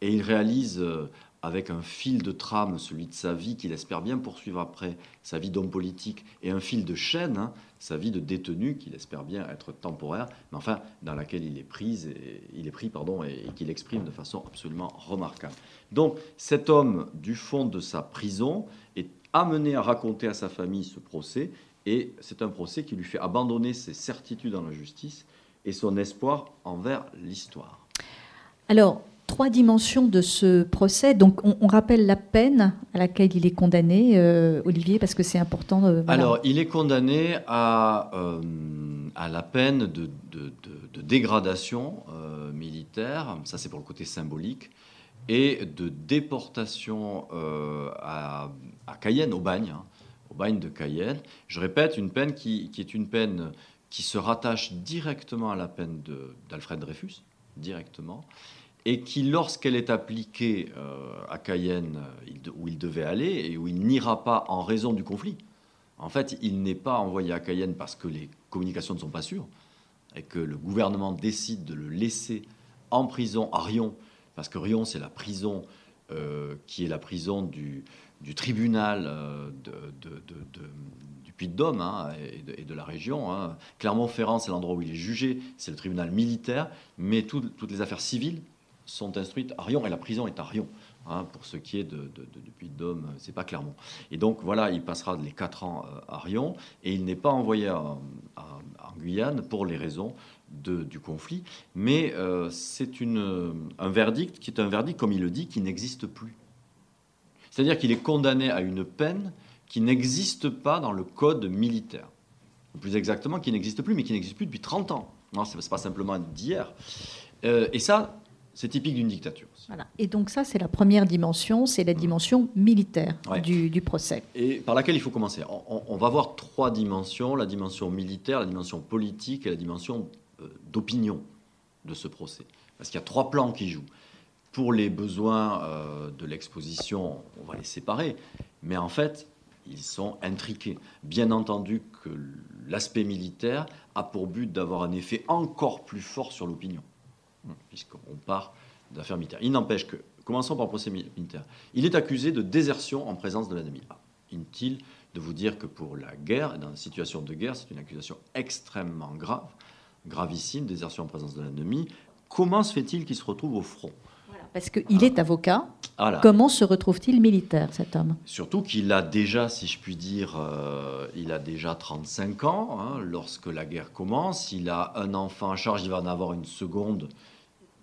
C: Et il réalise euh, avec un fil de trame, celui de sa vie, qu'il espère bien poursuivre après, sa vie d'homme politique, et un fil de chaîne, hein, sa vie de détenu, qu'il espère bien être temporaire, mais enfin dans laquelle il est, pris et, il est pris pardon, et, qu'il exprime de façon absolument remarquable. Donc cet homme, du fond de sa prison, est amené à raconter à sa famille ce procès, et c'est un procès qui lui fait abandonner ses certitudes en la justice et son espoir envers l'histoire.
B: Alors, trois dimensions de ce procès. Donc, on, rappelle la peine à laquelle il est condamné, euh, Olivier, parce que c'est important.
C: Euh, Alors, il est condamné à, euh, la peine de, dégradation militaire, ça c'est pour le côté symbolique, et de déportation à, à, Cayenne, au bagne, hein, au bagne de Cayenne. Je répète, une peine qui, qui, est une peine qui se rattache directement à la peine d'Alfred Dreyfus, directement, et qui, lorsqu'elle est appliquée euh, à Cayenne, euh, où il devait aller et où il n'ira pas en raison du conflit, en fait, il n'est pas envoyé à Cayenne parce que les communications ne sont pas sûres et que le gouvernement décide de le laisser en prison à Rion, parce que Rion, c'est la prison euh, qui est la prison du, tribunal du Puy-de-Dôme hein, et, de la région. Hein. Clermont-Ferrand, c'est l'endroit où il est jugé, c'est le tribunal militaire, mais toutes les affaires civiles sont instruites à Rion, et la prison est à Rion. Hein, pour ce qui est de, de, de Puy-de-Dôme, c'est pas Clermont. Et donc voilà, il passera les quatre ans euh, à Rion, et il n'est pas envoyé en Guyane pour les raisons du conflit, mais euh, c'est un verdict qui est un verdict, comme il le dit, qui n'existe plus. C'est-à-dire qu'il est condamné à une peine qui n'existe pas dans le code militaire. Ou plus exactement, qui n'existe plus, mais qui n'existe plus depuis 30 ans. Ce n'est pas simplement d'hier. Euh, et ça, c'est typique d'une dictature.
B: Voilà. Et donc ça, c'est la première dimension, c'est la dimension militaire du, procès.
C: Et par laquelle il faut commencer. On, va voir trois dimensions, la dimension militaire, la dimension politique et la dimension euh, d'opinion de ce procès. Parce qu'il y a trois plans qui jouent. Pour les besoins euh, de l'exposition, on va les séparer. Mais en fait, ils sont intriqués. Bien entendu que l'aspect militaire a pour but d'avoir un effet encore plus fort sur l'opinion puisqu'on part d'affaires militaires. Il n'empêche que, commençons par le procès militaire, il est accusé de désertion en présence de l'ennemi. Ah, inutile de vous dire que pour la guerre, dans une situation de guerre, c'est une accusation extrêmement grave, gravissime, désertion en présence de l'ennemi. Comment se fait-il qu'il se retrouve au front?
B: Parce qu'il est avocat. Comment se retrouve-t-il militaire, cet homme?
C: Surtout qu'il a déjà, si je puis dire, euh, il a déjà 35 ans hein, lorsque la guerre commence. Il a un enfant à charge, il va en avoir une seconde.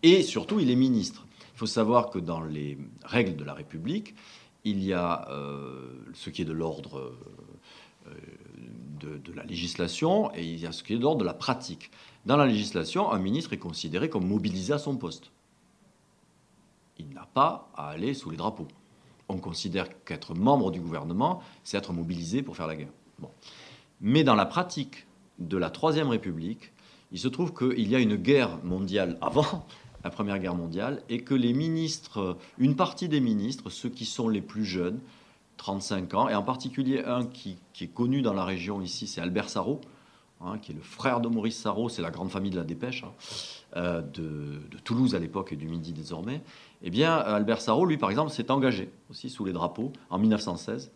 C: Et surtout, il est ministre. Il faut savoir que dans les règles de la République, il y a euh, ce qui est de l'ordre euh, de, de, la législation et il y a ce qui est de l'ordre de la pratique. Dans la législation, un ministre est considéré comme mobilisé à son poste il n'a pas à aller sous les drapeaux. On considère qu'être membre du gouvernement, c'est être mobilisé pour faire la guerre. Mais dans la pratique de la Troisième République, il se trouve qu'il y a une guerre mondiale avant la Première Guerre mondiale et que les ministres, une partie des ministres, ceux qui sont les plus jeunes, 35 ans, et en particulier un qui, est connu dans la région ici, c'est Albert Sarrault, hein, qui est le frère de Maurice Sarrault, c'est la grande famille de la dépêche, hein, euh, de, Toulouse à l'époque et du Midi désormais, eh bien, Albert Sarrault, lui, par exemple, s'est engagé aussi sous les drapeaux en 1916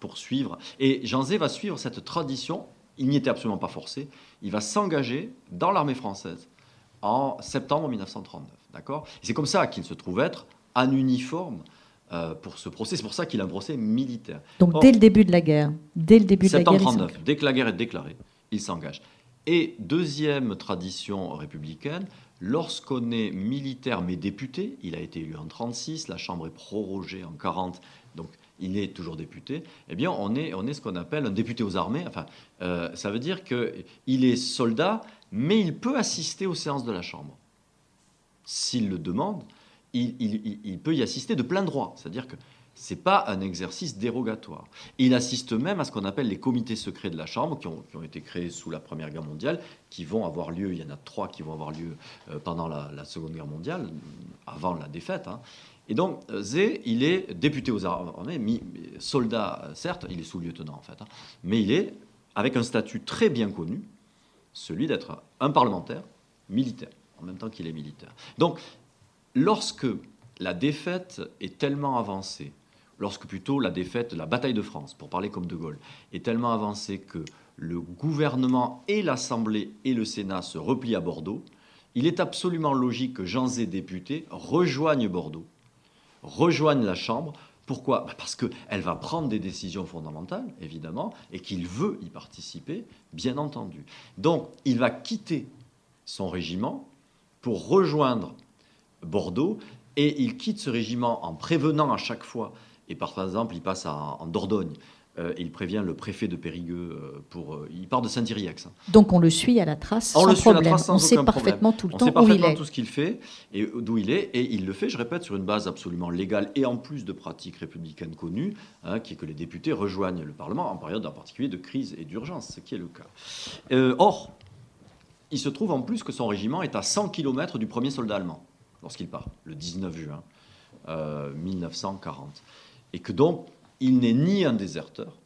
C: pour suivre. Et Jean Zé va suivre cette tradition. Il n'y était absolument pas forcé. Il va s'engager dans l'armée française en septembre 1939. D'accord? C'est comme ça qu'il se trouve être en uniforme euh, pour ce procès. C'est pour ça qu'il a un procès militaire.
B: Donc dès le début de la guerre, dès le début
C: de la guerre, 39, dès que la guerre est déclarée, il s'engage. Et deuxième tradition républicaine, Lorsqu'on est militaire mais député, il a été élu en 36, la Chambre est prorogée en 40, donc il est toujours député, eh bien on est, on est ce qu'on appelle un député aux armées. Enfin, euh, ça veut dire qu'il est soldat, mais il peut assister aux séances de la Chambre. S'il le demande, il, peut y assister de plein droit. C'est-à-dire que ce n'est pas un exercice dérogatoire. il assiste même à ce qu'on appelle les comités secrets de la Chambre, qui ont, été créés sous la Première Guerre mondiale, qui vont avoir lieu, il y en a trois qui vont avoir lieu euh, pendant la, Seconde Guerre mondiale, avant la défaite. Hein. Et donc, Zé, il est député aux armées, soldat, certes, il est sous-lieutenant en fait, hein, mais il est avec un statut très bien connu, celui d'être un parlementaire militaire, en même temps qu'il est militaire. Donc, lorsque la défaite est tellement avancée, lorsque plutôt la défaite, la bataille de France, pour parler comme De Gaulle, est tellement avancée que le gouvernement et l'Assemblée et le Sénat se replient à Bordeaux, il est absolument logique que Jean Zé, député, rejoigne Bordeaux, rejoigne la Chambre. Pourquoi? Bah, Parce qu'elle va prendre des décisions fondamentales, évidemment, et qu'il veut y participer, bien entendu. Donc, il va quitter son régiment pour rejoindre Bordeaux, et il quitte ce régiment en prévenant à chaque fois, et par exemple il passe en Dordogne, euh, il prévient le préfet de Périgueux euh, pour. Euh, il part de Saint-Iriex. Hein.
B: Donc on le suit à la trace
C: on
B: sans
C: le
B: suit
C: problème. À la trace sans
B: on sait parfaitement tout le
C: on
B: temps
C: sait parfaitement
B: où il est.
C: tout ce qu'il fait et d'où il est. Et il le fait, je répète, sur une base absolument légale et en plus de pratiques républicaines connues, hein, qui est que les députés rejoignent le Parlement en période en particulier de crise et d'urgence, ce qui est le cas. or, il se trouve en plus que son régiment est à 100 km du premier soldat allemand lorsqu'il part, le 19 juin 1940. Et que donc, il n'est ni un déserteur,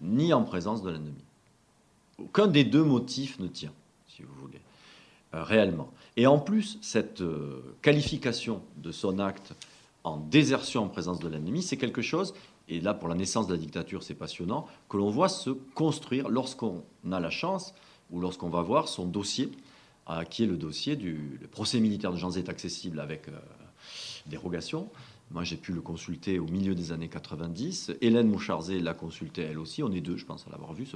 C: ni en présence de l'ennemi. Aucun des deux motifs ne tient, si vous voulez, euh, réellement. Et en plus, cette euh, qualification de son acte en désertion en présence de l'ennemi, c'est quelque chose, et là pour la naissance de la dictature c'est passionnant, que l'on voit se construire lorsqu'on a la chance ou lorsqu'on va voir son dossier, euh, qui est le dossier du procès militaire de Jean est accessible avec dérogation, moi, j'ai pu le consulter au milieu des années 90. Hélène Moucharzé l'a consulté elle aussi. On est deux, je pense, à l'avoir vu,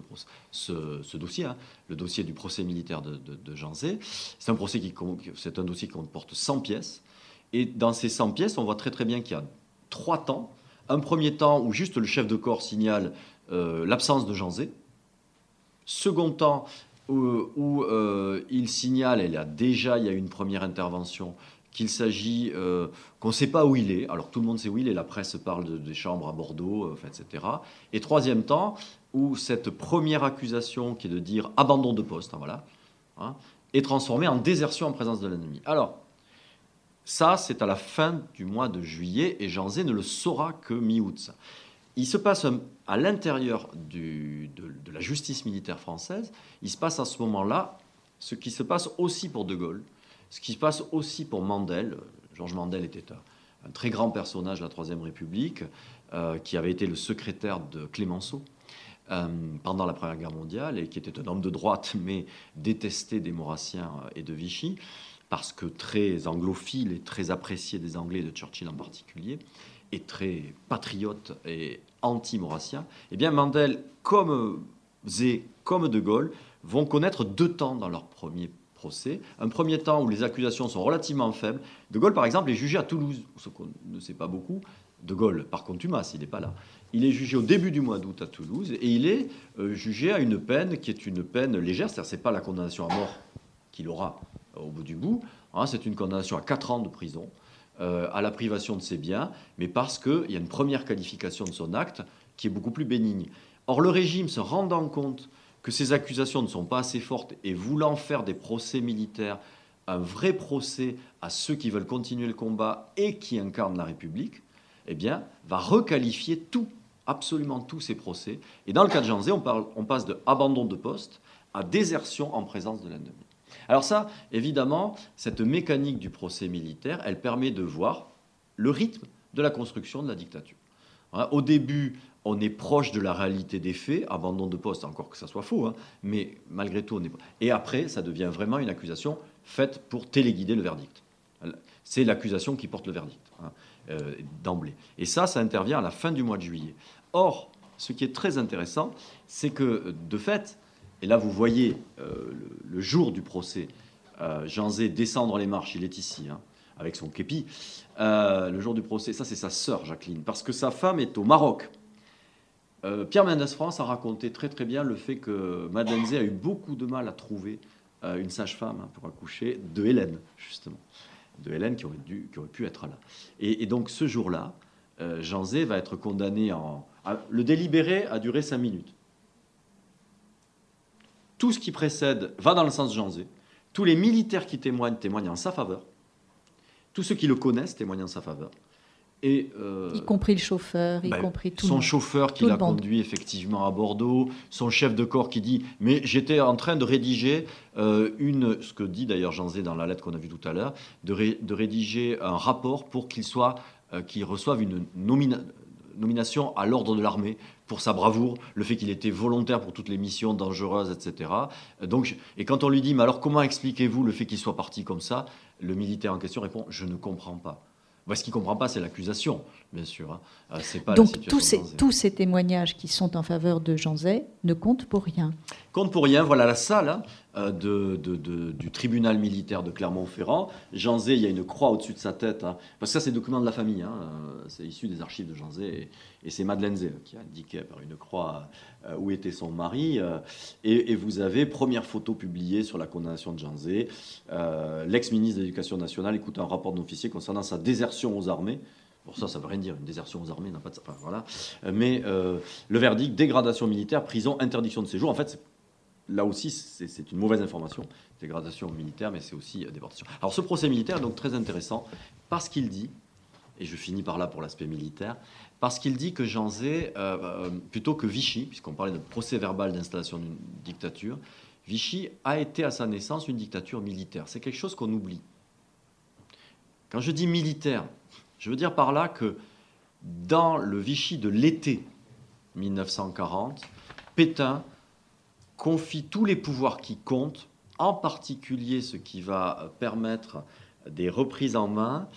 C: ce, dossier, hein. le dossier du procès militaire de, Jean Zé. C'est un, procès qui, c'est un dossier qui comporte 100 pièces. Et dans ces 100 pièces, on voit très très bien qu'il y a trois temps. Un premier temps où juste le chef de corps signale euh, l'absence de Jean Zé. Second temps où, euh, il signale, a déjà il y a une première intervention, qu'il s'agit, euh, qu'on ne sait pas où il est. Alors tout le monde sait où il est, la presse parle des chambres à Bordeaux, euh, etc. Et troisième temps, où cette première accusation qui est de dire abandon de poste, hein, voilà, hein, est transformée en désertion en présence de l'ennemi. Alors, ça, c'est à la fin du mois de juillet, et Jean Zé ne le saura que mi-août. Il se passe à l'intérieur de la justice militaire française, il se passe à ce moment-là ce qui se passe aussi pour De Gaulle, ce qui se passe aussi pour Mandel, Georges Mandel était un, très grand personnage de la Troisième République, euh, qui avait été le secrétaire de Clémenceau euh, pendant la Première Guerre mondiale et qui était un homme de droite, mais détesté des Maurassiens et de Vichy, parce que très anglophile et très apprécié des Anglais, de Churchill en particulier, et très patriote et anti-maurassien, eh bien Mandel, comme Zé, comme De Gaulle, vont connaître deux temps dans leur premier Un premier temps où les accusations sont relativement faibles. De Gaulle, par exemple, est jugé à Toulouse, ce qu'on ne sait pas beaucoup. De Gaulle, par contumace, il n'est pas là. Il est jugé au début du mois d'août à Toulouse et il est euh, jugé à une peine qui est une peine légère, c'est-à-dire c'est pas la condamnation à mort qu'il aura au bout du bout, hein, c'est une condamnation à 4 ans de prison, euh, à la privation de ses biens, mais parce qu'il y a une première qualification de son acte qui est beaucoup plus bénigne. Or, le régime, se rendant compte que ces accusations ne sont pas assez fortes et voulant faire des procès militaires un vrai procès à ceux qui veulent continuer le combat et qui incarnent la République, eh bien, va requalifier tout, absolument tous ces procès. Et dans le cas de Jean Zé, on, on passe de abandon de poste à désertion en présence de l'ennemi. Alors ça, évidemment, cette mécanique du procès militaire, elle permet de voir le rythme de la construction de la dictature. Hein, au début, on est proche de la réalité des faits, abandon de poste, encore que ça soit faux, hein, mais malgré tout, on est. Et après, ça devient vraiment une accusation faite pour téléguider le verdict. C'est l'accusation qui porte le verdict, hein, euh, d'emblée. Et ça, ça intervient à la fin du mois de juillet. Or, ce qui est très intéressant, c'est que, de fait, et là vous voyez euh, le, jour du procès, euh, Jean Zé descendre les marches, il est ici, hein, avec son képi, le jour du procès, ça c'est sa sœur Jacqueline, parce que sa femme est au Maroc. Euh, Pierre Mendès France a raconté très très bien le fait que Madeleine Zé a eu beaucoup de mal à trouver euh, une sage-femme hein, pour accoucher de Hélène, justement. De Hélène qui aurait, dû, qui aurait pu être là. Et, donc ce jour-là, euh, Jean Zé va être condamné en. le délibéré a duré cinq minutes. Tout ce qui précède va dans le sens de Jean Zé. Tous les militaires qui témoignent témoignent en sa faveur. Tous ceux qui le connaissent témoignent en sa faveur.
B: Euh, y compris le chauffeur, y
C: ben,
B: compris tout
C: Son chauffeur qui l'a conduit effectivement à Bordeaux, son chef de corps qui dit Mais j'étais en train de rédiger euh, une, ce que dit d'ailleurs Jean Zé dans la lettre qu'on a vue tout à l'heure, de, de, rédiger un rapport pour qu'il soit, euh, qu'il reçoive une nomination à l'ordre de l'armée pour sa bravoure, le fait qu'il était volontaire pour toutes les missions dangereuses, etc. Donc, et quand on lui dit Mais alors comment expliquez-vous le fait qu'il soit parti comme ça? Le militaire en question répond Je ne comprends pas ce qu'il ne comprend pas, c'est l'accusation, bien sûr. Hein. Euh, pas
B: Donc tous ces, tous ces témoignages qui sont en faveur de Jean Zay ne comptent pour rien.
C: Comptent pour rien. Voilà la salle. Hein. euh, de, du tribunal militaire de Clermont-Ferrand. Jean Zé, il y a une croix au-dessus de sa tête, hein. parce que ça, c'est document de la famille, hein. c'est issu des archives de Jean et, c'est Madeleine Zé qui a indiqué par une croix euh, où était son mari. Euh, et, vous avez, première photo publiée sur la condamnation de Jean Zé, l'ex-ministre de l'Éducation nationale écoute un rapport d'officier concernant sa désertion aux armées. Bon, ça, ça veut rien dire. Une désertion aux armées n'a pas de. Enfin, voilà. Mais le verdict, dégradation militaire, prison, interdiction de séjour. En fait, là aussi, c'est une mauvaise information, dégradation militaire, mais c'est aussi euh, déportation. Alors ce procès militaire est donc très intéressant parce qu'il dit, et je finis par là pour l'aspect militaire, parce qu'il dit que Jean Zé, euh, euh, plutôt que Vichy, puisqu'on parlait de procès verbal d'installation d'une dictature, Vichy a été à sa naissance une dictature militaire. C'est quelque chose qu'on oublie. Quand je dis militaire, je veux dire par là que dans le Vichy de l'été 1940, Pétain confie tous les pouvoirs qui comptent, en particulier ce qui va permettre des reprises en main,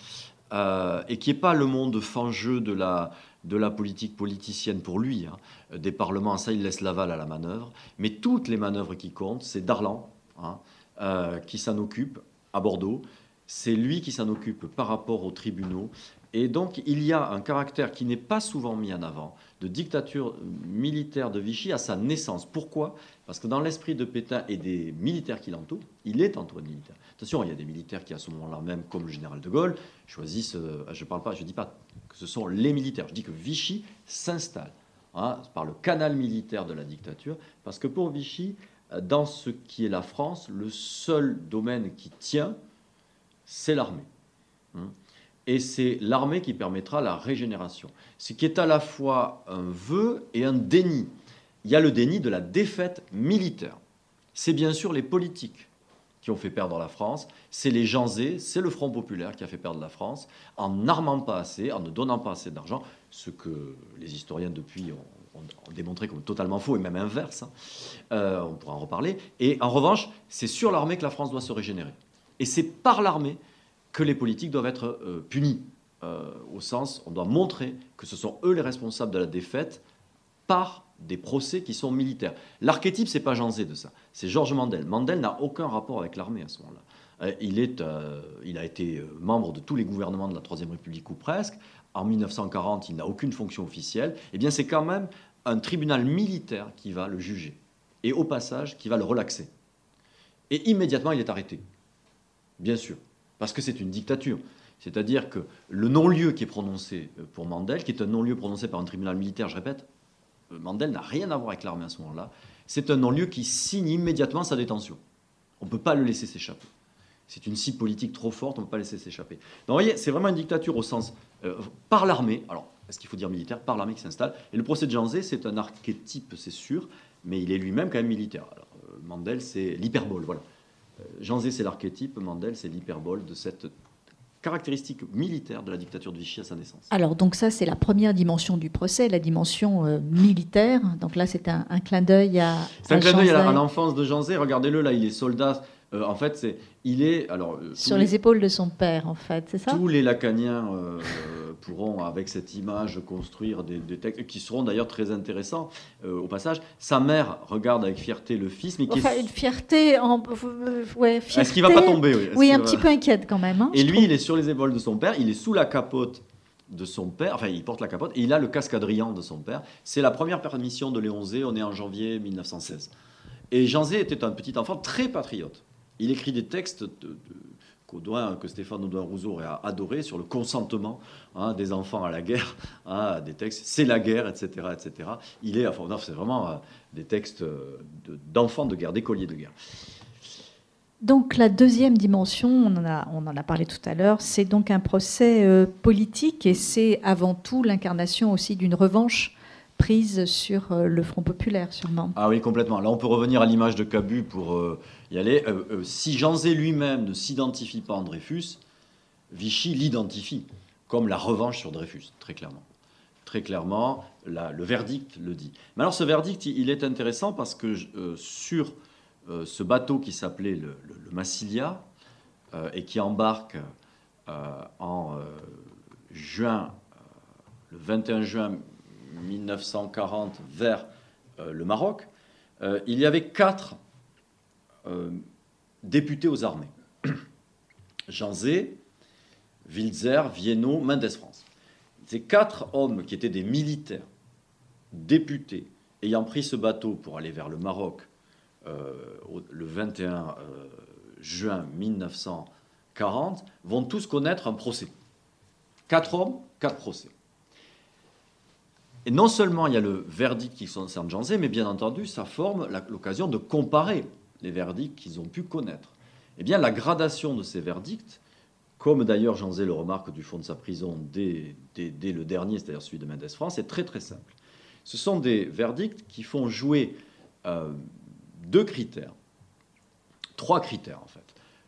C: euh, et qui n'est pas le monde fangeux de la, de la politique politicienne pour lui, hein. des parlements, ça il laisse l'aval à la manœuvre, mais toutes les manœuvres qui comptent, c'est Darlan hein, euh, qui s'en occupe à Bordeaux, c'est lui qui s'en occupe par rapport aux tribunaux, et donc il y a un caractère qui n'est pas souvent mis en avant de dictature militaire de Vichy à sa naissance. Pourquoi? Parce que dans l'esprit de Pétain et des militaires qui l'entourent, il est entouré de militaires. Attention, il y a des militaires qui à ce moment-là même, comme le général de Gaulle, choisissent, euh, je parle pas, je dis pas que ce sont les militaires, je dis que Vichy s'installe hein, par le canal militaire de la dictature, parce que pour Vichy, euh, dans ce qui est la France, le seul domaine qui tient, c'est l'armée. Hein et c'est l'armée qui permettra la régénération. Ce qui est à la fois un vœu et un déni. Il y a le déni de la défaite militaire. C'est bien sûr les politiques qui ont fait perdre la France, c'est les gens c'est le Front populaire qui a fait perdre la France, en n'armant pas assez, en ne donnant pas assez d'argent, ce que les historiens depuis ont, démontré comme totalement faux et même inverse, hein. euh, on pourra en reparler. Et en revanche, c'est sur l'armée que la France doit se régénérer. Et c'est par l'armée que les politiques doivent être euh, punis, euh, au sens, on doit montrer que ce sont eux les responsables de la défaite par des procès qui sont militaires. L'archétype, c'est pas Jean Zé de ça, c'est Georges Mandel. Mandel n'a aucun rapport avec l'armée à ce moment-là. Euh, il, est, il a été membre de tous les gouvernements de la Troisième République ou presque. En 1940, il n'a aucune fonction officielle. Eh bien, c'est quand même un tribunal militaire qui va le juger. Et au passage, qui va le relaxer. Et immédiatement, il est arrêté. Bien sûr parce que c'est une dictature. C'est-à-dire que le non-lieu qui est prononcé euh, pour Mandel, qui est un non-lieu prononcé par un tribunal militaire, je répète, euh, Mandel n'a rien à voir avec l'armée à ce moment-là, c'est un non-lieu qui signe immédiatement sa détention. On ne peut pas le laisser s'échapper. C'est une cible politique trop forte, on ne peut pas laisser s'échapper. Donc vous voyez, c'est vraiment une dictature au sens euh, par l'armée, alors est-ce qu'il faut dire militaire, par l'armée qui s'installe. Et le procès de Janzé, c'est un archétype, c'est sûr, mais il est lui-même quand même militaire. Alors, Mandel, c'est l'hyperbole, voilà. Jean Zé, c'est l'archétype, Mandel, c'est l'hyperbole de cette caractéristique militaire de la dictature de Vichy à sa naissance.
B: Alors, donc ça, c'est la première dimension du procès, la dimension euh, militaire. Donc là, c'est un, clin d'œil à.
C: C'est un clin d'œil à l'enfance de Jean Zé. Regardez-le, là, il est soldat. Euh, en fait, c'est, il est. Alors,
B: euh, Sur les, épaules de son père, en fait, c'est ça?
C: Tous les lacaniens pourront, avec cette image, construire des, textes qui seront d'ailleurs très intéressants euh, au passage. Sa mère regarde avec fierté le fils, mais qui
B: enfin, une fierté, en... ouais, fierté...
C: Est-ce qu'il va pas tomber
B: Oui, oui un petit peu inquiète quand même. Hein,
C: et lui, il est sur les épaules de son père, il est sous la capote de son père, enfin il porte la capote, et il a le cascadrian de son père. C'est la première permission de Léon Zé, on est en janvier 1916. Et Jean Zé était un petit enfant très patriote. Il écrit des textes de que Stéphane Audouin-Rousseau a adoré sur le consentement hein, des enfants à la guerre, hein, des textes, c'est la guerre, etc., etc. Il est, enfin, c'est vraiment euh, des textes euh, d'enfants de, guerre, d'écoliers de guerre.
B: Donc la deuxième dimension, on en a, on en a parlé tout à l'heure, c'est donc un procès euh, politique et c'est avant tout l'incarnation aussi d'une revanche prise sur le Front populaire, sûrement.
C: Ah oui, complètement. Là, on peut revenir à l'image de Cabu pour y aller. Euh, euh, si lui-même ne s'identifie pas en Dreyfus, Vichy l'identifie comme la revanche sur Dreyfus, très clairement. Très clairement, le verdict le dit. Mais alors ce verdict, il est intéressant parce que euh, sur ce bateau qui s'appelait le, Massilia et qui embarque en juin, le 21 juin 1940 vers le Maroc, il y avait quatre députés aux armées. Jean Zé, Wilzer, Vienno, Mendes France. Ces quatre hommes qui étaient des militaires, députés, ayant pris ce bateau pour aller vers le Maroc euh, le 21 euh, juin 1940, vont tous connaître un procès. Quatre hommes, quatre procès. Et non seulement il y a le verdict qui concerne Jean Zé, mais bien entendu, ça forme l'occasion de comparer les verdicts qu'ils ont pu connaître. Eh bien, la gradation de ces verdicts, comme d'ailleurs Jean Zé le remarque du fond de sa prison dès, le dernier, c'est-à-dire celui de Mendes France, est très très simple. Ce sont des verdicts qui font jouer euh, deux critères, trois critères en fait.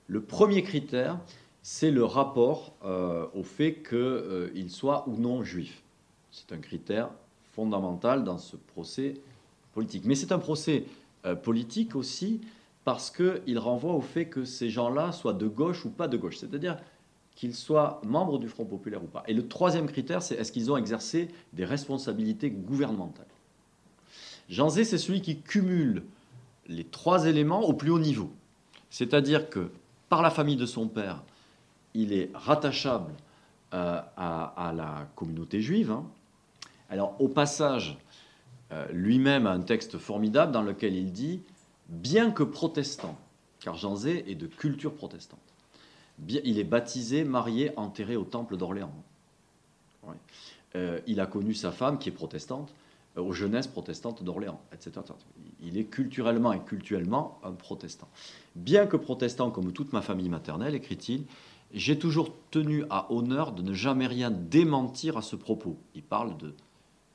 C: Le premier critère, c'est le rapport euh, au fait qu'il euh, soit ou non juif. C'est un critère fondamental dans ce procès politique. Mais c'est un procès politique aussi parce qu'il renvoie au fait que ces gens-là soient de gauche ou pas de gauche, c'est-à-dire qu'ils soient membres du Front populaire ou pas. Et le troisième critère, c'est est-ce qu'ils ont exercé des responsabilités gouvernementales? Jean Zé, c'est celui qui cumule les trois éléments au plus haut niveau. C'est-à-dire que par la famille de son père, il est rattachable euh, à, la communauté juive. Hein. Alors au passage, euh, lui-même a un texte formidable dans lequel il dit bien que protestant, car Jean est de culture protestante. il est baptisé, marié, enterré au temple d'Orléans. Euh, il a connu sa femme qui est protestante, euh, aux jeunesses protestantes d'Orléans, etc., Il est culturellement et cultuellement un protestant. Bien que protestant comme toute ma famille maternelle, écrit-il, j'ai toujours tenu à honneur de ne jamais rien démentir à ce propos. Il parle de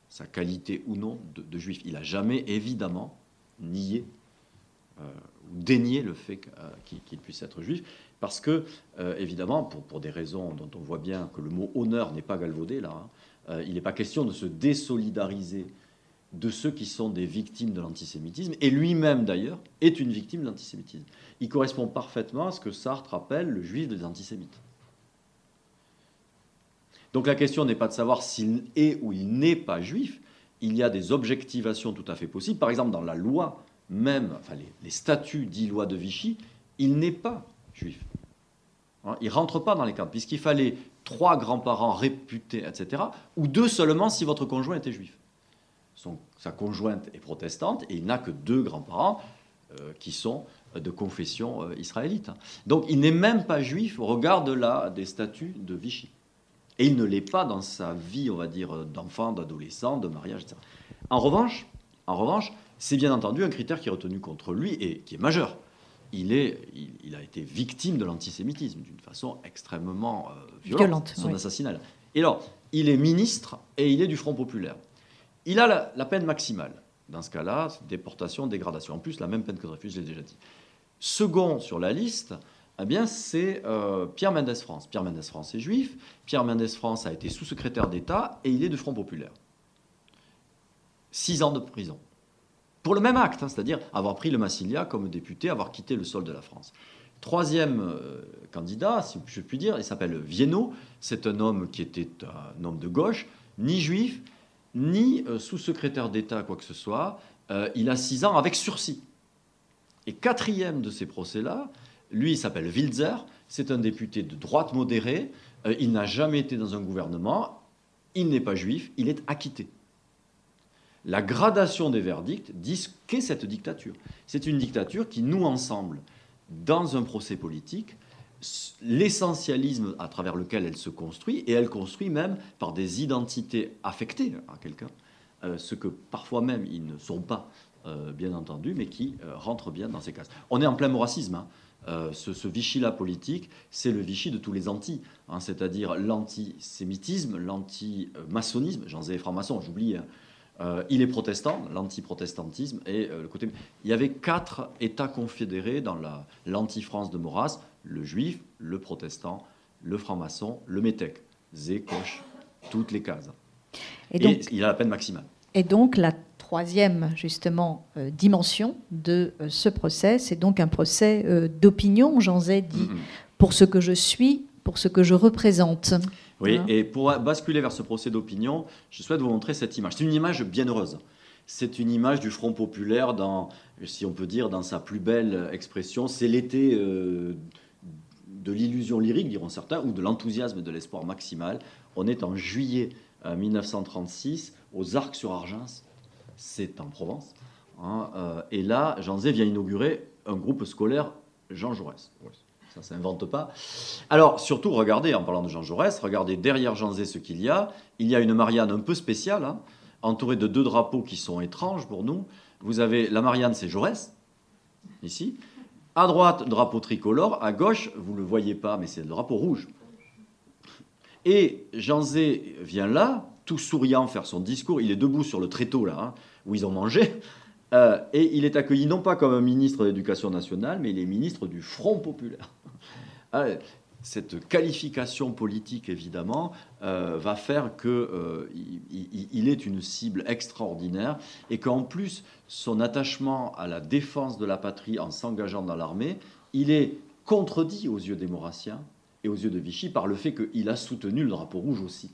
C: sa qualité ou non de, juif. Il n'a jamais évidemment nié ou dénier le fait euh, qu'il puisse être juif, parce que, euh, évidemment, pour, des raisons dont on voit bien que le mot honneur n'est pas galvaudé là, hein, il n'est pas question de se désolidariser de ceux qui sont des victimes de l'antisémitisme, et lui-même d'ailleurs est une victime de l'antisémitisme. Il correspond parfaitement à ce que Sartre appelle le juif des antisémites. Donc la question n'est pas de savoir s'il est ou il n'est pas juif, il y a des objectivations tout à fait possibles. Par exemple, dans la loi même enfin, les, statuts dits loi de Vichy, il n'est pas juif. Hein, il ne rentre pas dans les cadres, puisqu'il fallait trois grands-parents réputés, etc., ou deux seulement si votre conjoint était juif. sa conjointe est protestante et il n'a que deux grands-parents euh, qui sont de confession euh, israélite. Donc il n'est même pas juif au regard de des statuts de Vichy. Et il ne l'est pas dans sa vie, on va dire, d'enfant, d'adolescent, de mariage, etc. En revanche, en revanche, c'est bien entendu un critère qui est retenu contre lui et qui est majeur. Il, est, il, a été victime de l'antisémitisme d'une façon extrêmement euh, violente, son assassinat. Et alors, il est ministre et il est du Front populaire. Il a la, peine maximale. Dans ce cas-là, déportation, dégradation. En plus, la même peine que Dreyfus, je l'ai déjà dit. Second sur la liste, eh bien, c'est euh, Pierre Mendès France. Pierre Mendès France est juif. Pierre Mendès France a été sous-secrétaire d'État et il est du Front populaire. Six ans de prison pour le même acte, hein, c'est-à-dire avoir pris le Massilia comme député, avoir quitté le sol de la France. Troisième euh, candidat, si je puis dire, il s'appelle Vienno. C'est un homme qui était un homme de gauche, ni juif, ni euh, sous-secrétaire d'État, quoi que ce soit. Euh, il a six ans avec sursis. Et quatrième de ces procès-là, lui, il s'appelle Wilzer. C'est un député de droite modérée. il n'a jamais été dans un gouvernement. Il n'est pas juif. Il est acquitté la gradation des verdicts dit qu'est cette dictature. C'est une dictature qui noue ensemble, dans un procès politique, l'essentialisme à travers lequel elle se construit, et elle construit même par des identités affectées à quelqu'un, euh, ce que parfois même ils ne sont pas, euh, bien entendu, mais qui euh, rentrent bien dans ces cases. On est en plein racisme. Hein. ce, Vichy-là politique, c'est le Vichy de tous les anti, hein, c'est-à-dire l'antisémitisme, l'anti-maçonnisme, j'en ai franc-maçon, j'oublie hein, euh, il est protestant, l'anti-protestantisme et euh, le côté. Il y avait quatre États confédérés dans l'anti-France de Maurras le juif, le protestant, le franc-maçon, le métèque. Zé coche toutes les cases. Et, donc, il a la peine maximale.
B: Et donc la troisième justement euh, dimension de ce procès, c'est donc un procès d'opinion. Jean Zé dit pour ce que je suis, pour ce que je représente.
C: Oui, et pour basculer vers ce procès d'opinion, je souhaite vous montrer cette image. C'est une image bien heureuse. c'est une image du Front populaire dans, si on peut dire, dans sa plus belle expression. C'est l'été euh, de l'illusion lyrique, diront certains, ou de l'enthousiasme et de l'espoir maximal. On est en juillet 1936 euh, aux Arcs-sur-Argens, c'est en Provence. Hein, euh, et là, Jean Zé vient inaugurer un groupe scolaire Jean Jaurès. Ça s'invente pas. Alors, surtout, regardez, en parlant de Jean Jaurès, regardez derrière Jean Zé ce qu'il y a. Il y a une Marianne un peu spéciale, hein, entourée de deux drapeaux qui sont étranges pour nous. Vous avez la Marianne, c'est Jaurès, ici. À droite, drapeau tricolore. À gauche, vous ne le voyez pas, mais c'est le drapeau rouge. Et Jean Zé vient là, tout souriant, faire son discours. Il est debout sur le tréteau, là, hein, où ils ont mangé. Euh, et il est accueilli non pas comme un ministre de l'Éducation nationale, mais il est ministre du Front populaire. Ah, cette qualification politique, évidemment, euh, va faire qu'il euh, est une cible extraordinaire et qu'en plus, son attachement à la défense de la patrie en s'engageant dans l'armée, il est contredit aux yeux des Maurassiens et aux yeux de Vichy par le fait qu'il a soutenu le drapeau rouge aussi.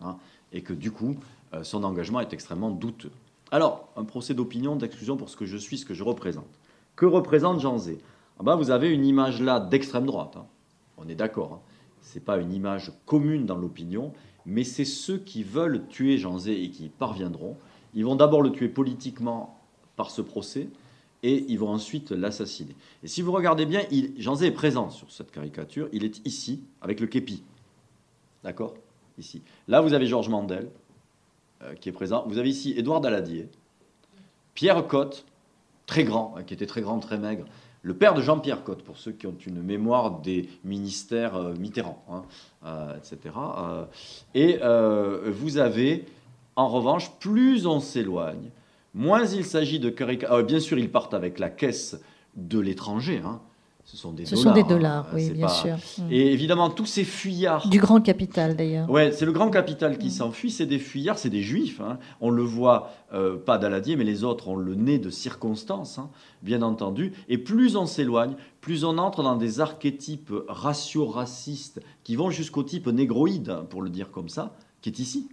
C: Hein, et que du coup, son engagement est extrêmement douteux. Alors, un procès d'opinion, d'exclusion pour ce que je suis, ce que je représente. Que représente Jean Zé? Ah ben, Vous avez une image là d'extrême droite. Hein. On est d'accord. Hein. Ce n'est pas une image commune dans l'opinion, mais c'est ceux qui veulent tuer Jean Zé et qui parviendront. Ils vont d'abord le tuer politiquement par ce procès et ils vont ensuite l'assassiner. Et si vous regardez bien, Jean Zé est présent sur cette caricature. Il est ici, avec le képi. D'accord? Ici. Là, vous avez Georges Mandel, qui est présent. Vous avez ici Édouard Daladier, Pierre Cotte, très grand, hein, qui était très grand, très maigre, le père de Jean-Pierre Cotte, pour ceux qui ont une mémoire des ministères euh, Mitterrand, hein, euh, etc. et vous avez, en revanche, plus on s'éloigne, moins il s'agit de bien sûr, ils partent avec la caisse de l'étranger. Hein, ce sont des
B: Ce
C: dollars.
B: sont des dollars, oui, bien sûr.
C: Mm. Et évidemment, tous ces fuyards.
B: Du grand capital, d'ailleurs.
C: Ouais, c'est le grand capital qui mm. s'enfuit. C'est des fuyards, c'est des juifs. Hein. On le voit, euh, pas Daladier, mais les autres ont le nez de circonstances, hein, bien entendu. Et plus on s'éloigne, plus on entre dans des archétypes ratio-racistes qui vont jusqu'au type négroïde, hein, pour le dire comme ça, qui est ici.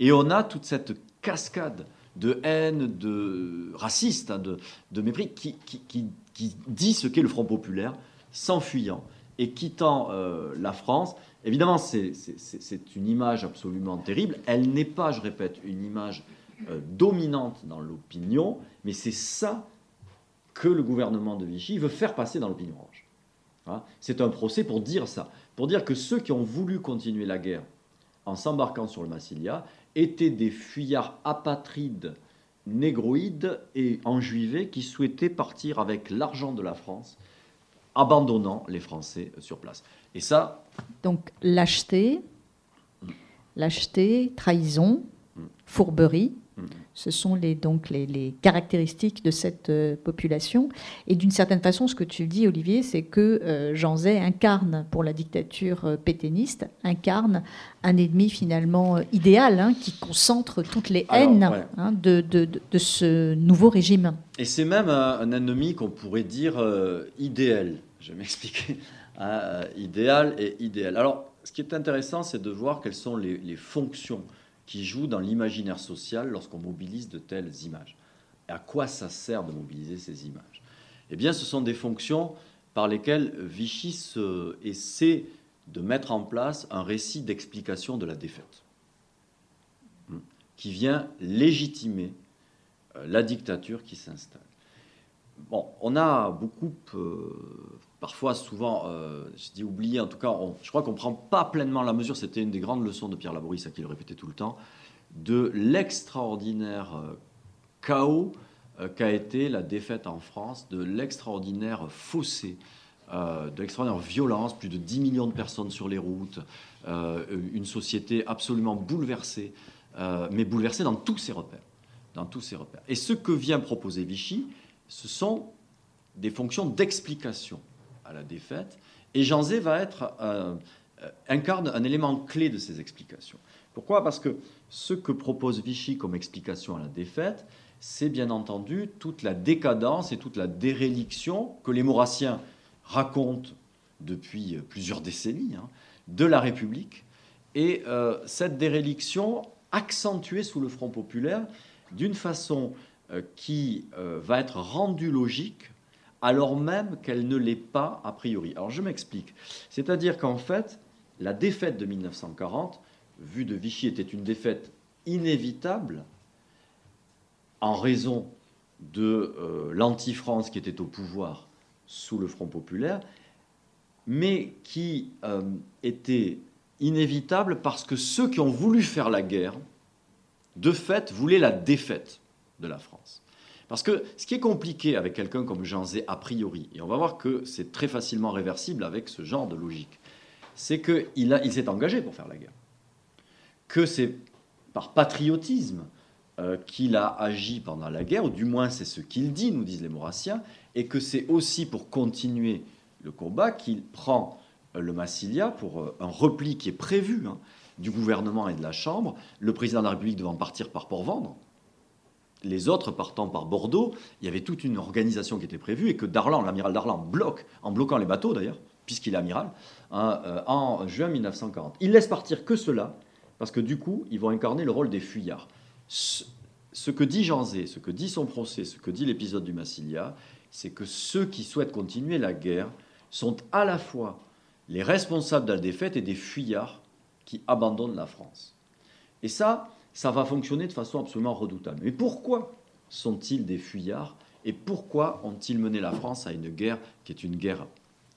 C: Et on a toute cette cascade de haine, de raciste, de, de mépris, qui, qui qui dit ce qu'est le Front populaire, s'enfuyant et quittant euh, la France. Évidemment, c'est une image absolument terrible. Elle n'est pas, je répète, une image euh, dominante dans l'opinion, mais c'est ça que le gouvernement de Vichy veut faire passer dans l'opinion orange. Hein? c'est un procès pour dire ça, pour dire que ceux qui ont voulu continuer la guerre en s'embarquant sur le Massilia étaient des fuyards apatrides négroïdes et enjuivés qui souhaitaient partir avec l'argent de la France, abandonnant les Français sur place. Et ça.
B: Donc lâcheté, lâcheté, trahison, mm. fourberie, ce sont les, donc les, caractéristiques de cette euh, population. Et d'une certaine façon, ce que tu dis, Olivier, c'est que euh, Jean Zay incarne, pour la dictature euh, pétainiste, incarne un ennemi finalement idéal hein, qui concentre toutes les haines hein, de, de, de, ce nouveau régime.
C: Et c'est même un, ennemi qu'on pourrait dire idéal. Je vais m'expliquer. Hein, idéal et idéal. Alors, ce qui est intéressant, c'est de voir quelles sont les, les fonctions qui joue dans l'imaginaire social lorsqu'on mobilise de telles images. Et à quoi ça sert de mobiliser ces images? Eh bien, ce sont des fonctions par lesquelles Vichy essaie de mettre en place un récit d'explication de la défaite, hmm, qui vient légitimer euh, la dictature qui s'installe. Bon, on a beaucoup euh, parfois, souvent, euh, je dis oublié, en tout cas, je crois qu'on ne prend pas pleinement la mesure, c'était une des grandes leçons de Pierre Laboris, à qui il répétait tout le temps, de l'extraordinaire euh, chaos euh, qu'a été la défaite en France, de l'extraordinaire fossé, de l'extraordinaire violence, plus de 10 millions de personnes sur les routes, une société absolument bouleversée, mais bouleversée dans tous ses repères. Dans tous ses repères. Et ce que vient proposer Vichy, ce sont des fonctions d'explication à la défaite. Et Jean Zé va être, euh, incarne un élément clé de ces explications. Pourquoi? Parce que ce que propose Vichy comme explication à la défaite, c'est bien entendu toute la décadence et toute la déréliction que les Maurassiens racontent depuis plusieurs décennies hein, de la République. Et euh, cette déréliction, accentuée sous le Front populaire, d'une façon euh, qui va être rendue logique alors même qu'elle ne l'est pas a priori. Alors je m'explique. C'est-à-dire qu'en fait, la défaite de 1940, vue de Vichy, était une défaite inévitable en raison de euh, l'anti-France qui était au pouvoir sous le Front populaire, mais qui euh, était inévitable parce que ceux qui ont voulu faire la guerre, de fait, voulaient la défaite de la France. Parce que ce qui est compliqué avec quelqu'un comme Jean Zé, a priori, et on va voir que c'est très facilement réversible avec ce genre de logique, c'est qu'il il s'est engagé pour faire la guerre. Que c'est par patriotisme euh, qu'il a agi pendant la guerre, ou du moins c'est ce qu'il dit, nous disent les Maurassiens, et que c'est aussi pour continuer le combat qu'il prend euh, le Massilia pour euh, un repli qui est prévu hein, du gouvernement et de la Chambre, le président de la République devant partir par Port-Vendre, les autres partant par Bordeaux, il y avait toute une organisation qui était prévue et que Darlan, l'amiral Darlan, bloque, en bloquant les bateaux d'ailleurs, puisqu'il est amiral, hein, en juin 1940. Il laisse partir que cela, parce que du coup, ils vont incarner le rôle des fuyards ce que dit Jean Zé, ce que dit son procès, ce que dit l'épisode du Massilia, c'est que ceux qui souhaitent continuer la guerre sont à la fois les responsables de la défaite et des fuyards qui abandonnent la France. Et ça, ça va fonctionner de façon absolument redoutable. Mais pourquoi sont-ils des fuyards et pourquoi ont-ils mené la France à une guerre qui est une guerre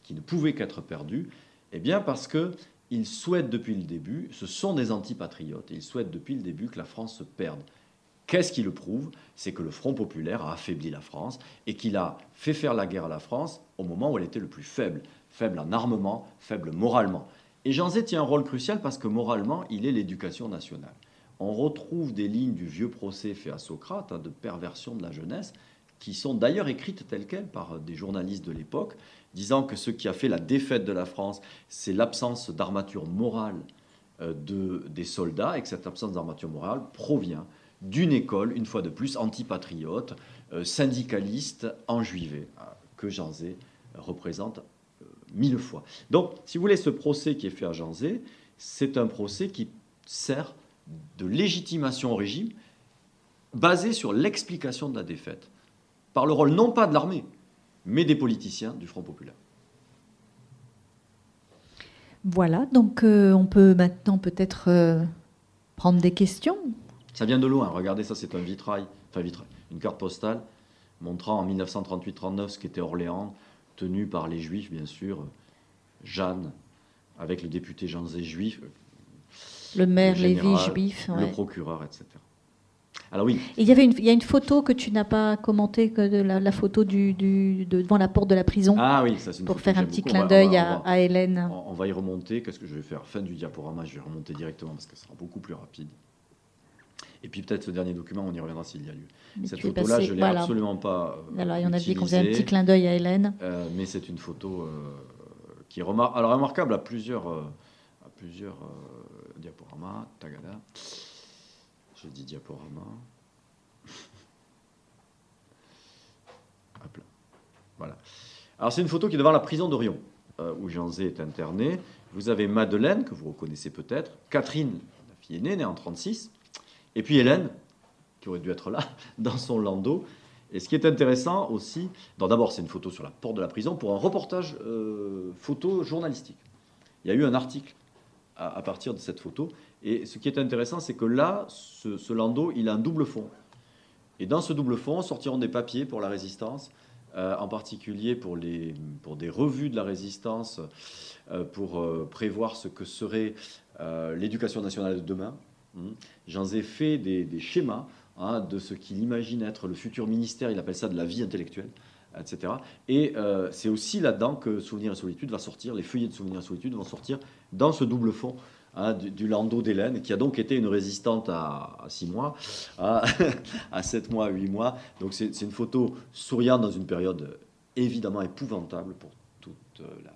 C: qui ne pouvait qu'être perdue? Eh bien parce qu'ils souhaitent depuis le début, ce sont des antipatriotes, ils souhaitent depuis le début que la France se perde. Qu'est-ce qui le prouve? C'est que le Front populaire a affaibli la France et qu'il a fait faire la guerre à la France au moment où elle était le plus faible, faible en armement, faible moralement. Et Jean Zé tient un rôle crucial parce que moralement, il est l'éducation nationale. On retrouve des lignes du vieux procès fait à Socrate, hein, de perversion de la jeunesse, qui sont d'ailleurs écrites telles quelles par des journalistes de l'époque, disant que ce qui a fait la défaite de la France, c'est l'absence d'armature morale euh, de, des soldats, et que cette absence d'armature morale provient d'une école, une fois de plus, antipatriote, euh, syndicaliste, enjuivé, euh, que Jean Zé représente euh, mille fois. Donc, si vous voulez, ce procès qui est fait à Jean Zé, c'est un procès qui sert de légitimation au régime, basé sur l'explication de la défaite, par le rôle non pas de l'armée, mais des politiciens du Front populaire.
B: Voilà, donc on peut maintenant peut-être prendre des questions.
C: Ça vient de loin. Regardez, ça, c'est un vitrail, enfin vitrail, une carte postale montrant en 1938-39 ce qu'était Orléans, tenu par les Juifs, bien sûr, Jeanne, avec le député Jean Zé juif,
B: le maire Lévy juif,
C: le procureur, etc. Alors oui.
B: il y avait une, il y a une photo que tu n'as pas commentée, que de la, photo du, devant la porte de la prison.
C: Ah oui, ça c'est
B: Pour faire un petit clin d'œil à, Hélène.
C: On, va y remonter. Qu'est-ce que je vais faire? Fin du diaporama, je vais remonter directement parce que ça sera beaucoup plus rapide. Et puis peut-être ce dernier document, on y reviendra s'il y a lieu. Cette photo-là, je ne l'ai absolument pas.
B: Euh, Alors, il y en a dit qu'on faisait un petit clin d'œil à Hélène.
C: Euh, mais c'est une photo euh, qui est Alors, remarquable à plusieurs, à plusieurs diaporamas. Tagada. Je dis diaporama. Hop là. Voilà. Alors, c'est une photo qui est devant la prison d'Orion, où Jean Zé est interné. Vous avez Madeleine, que vous reconnaissez peut-être, Catherine, la fille aînée, née en 1936, et puis Hélène, qui aurait dû être là, dans son landau. Et ce qui est intéressant aussi, d'abord c'est une photo sur la porte de la prison pour un reportage euh, photo journalistique. Il y a eu un article à, partir de cette photo. Et ce qui est intéressant, c'est que là, ce, landau, il a un double fond. Et dans ce double fond sortiront des papiers pour la résistance, euh, en particulier pour, les, pour des revues de la résistance, euh, pour prévoir ce que serait l'éducation nationale de demain. Mmh. Jean Zé fait des, schémas hein, de ce qu'il imagine être le futur ministère, il appelle ça de la vie intellectuelle, etc. Et euh, c'est aussi là-dedans que Souvenir et Solitude va sortir, les feuillets de Souvenir et Solitude vont sortir dans ce double fond hein, du, landau d'Hélène, qui a donc été une résistante à, 6 mois, à, à 7 mois, à 8 mois. Donc c'est une photo souriante dans une période évidemment épouvantable pour toute la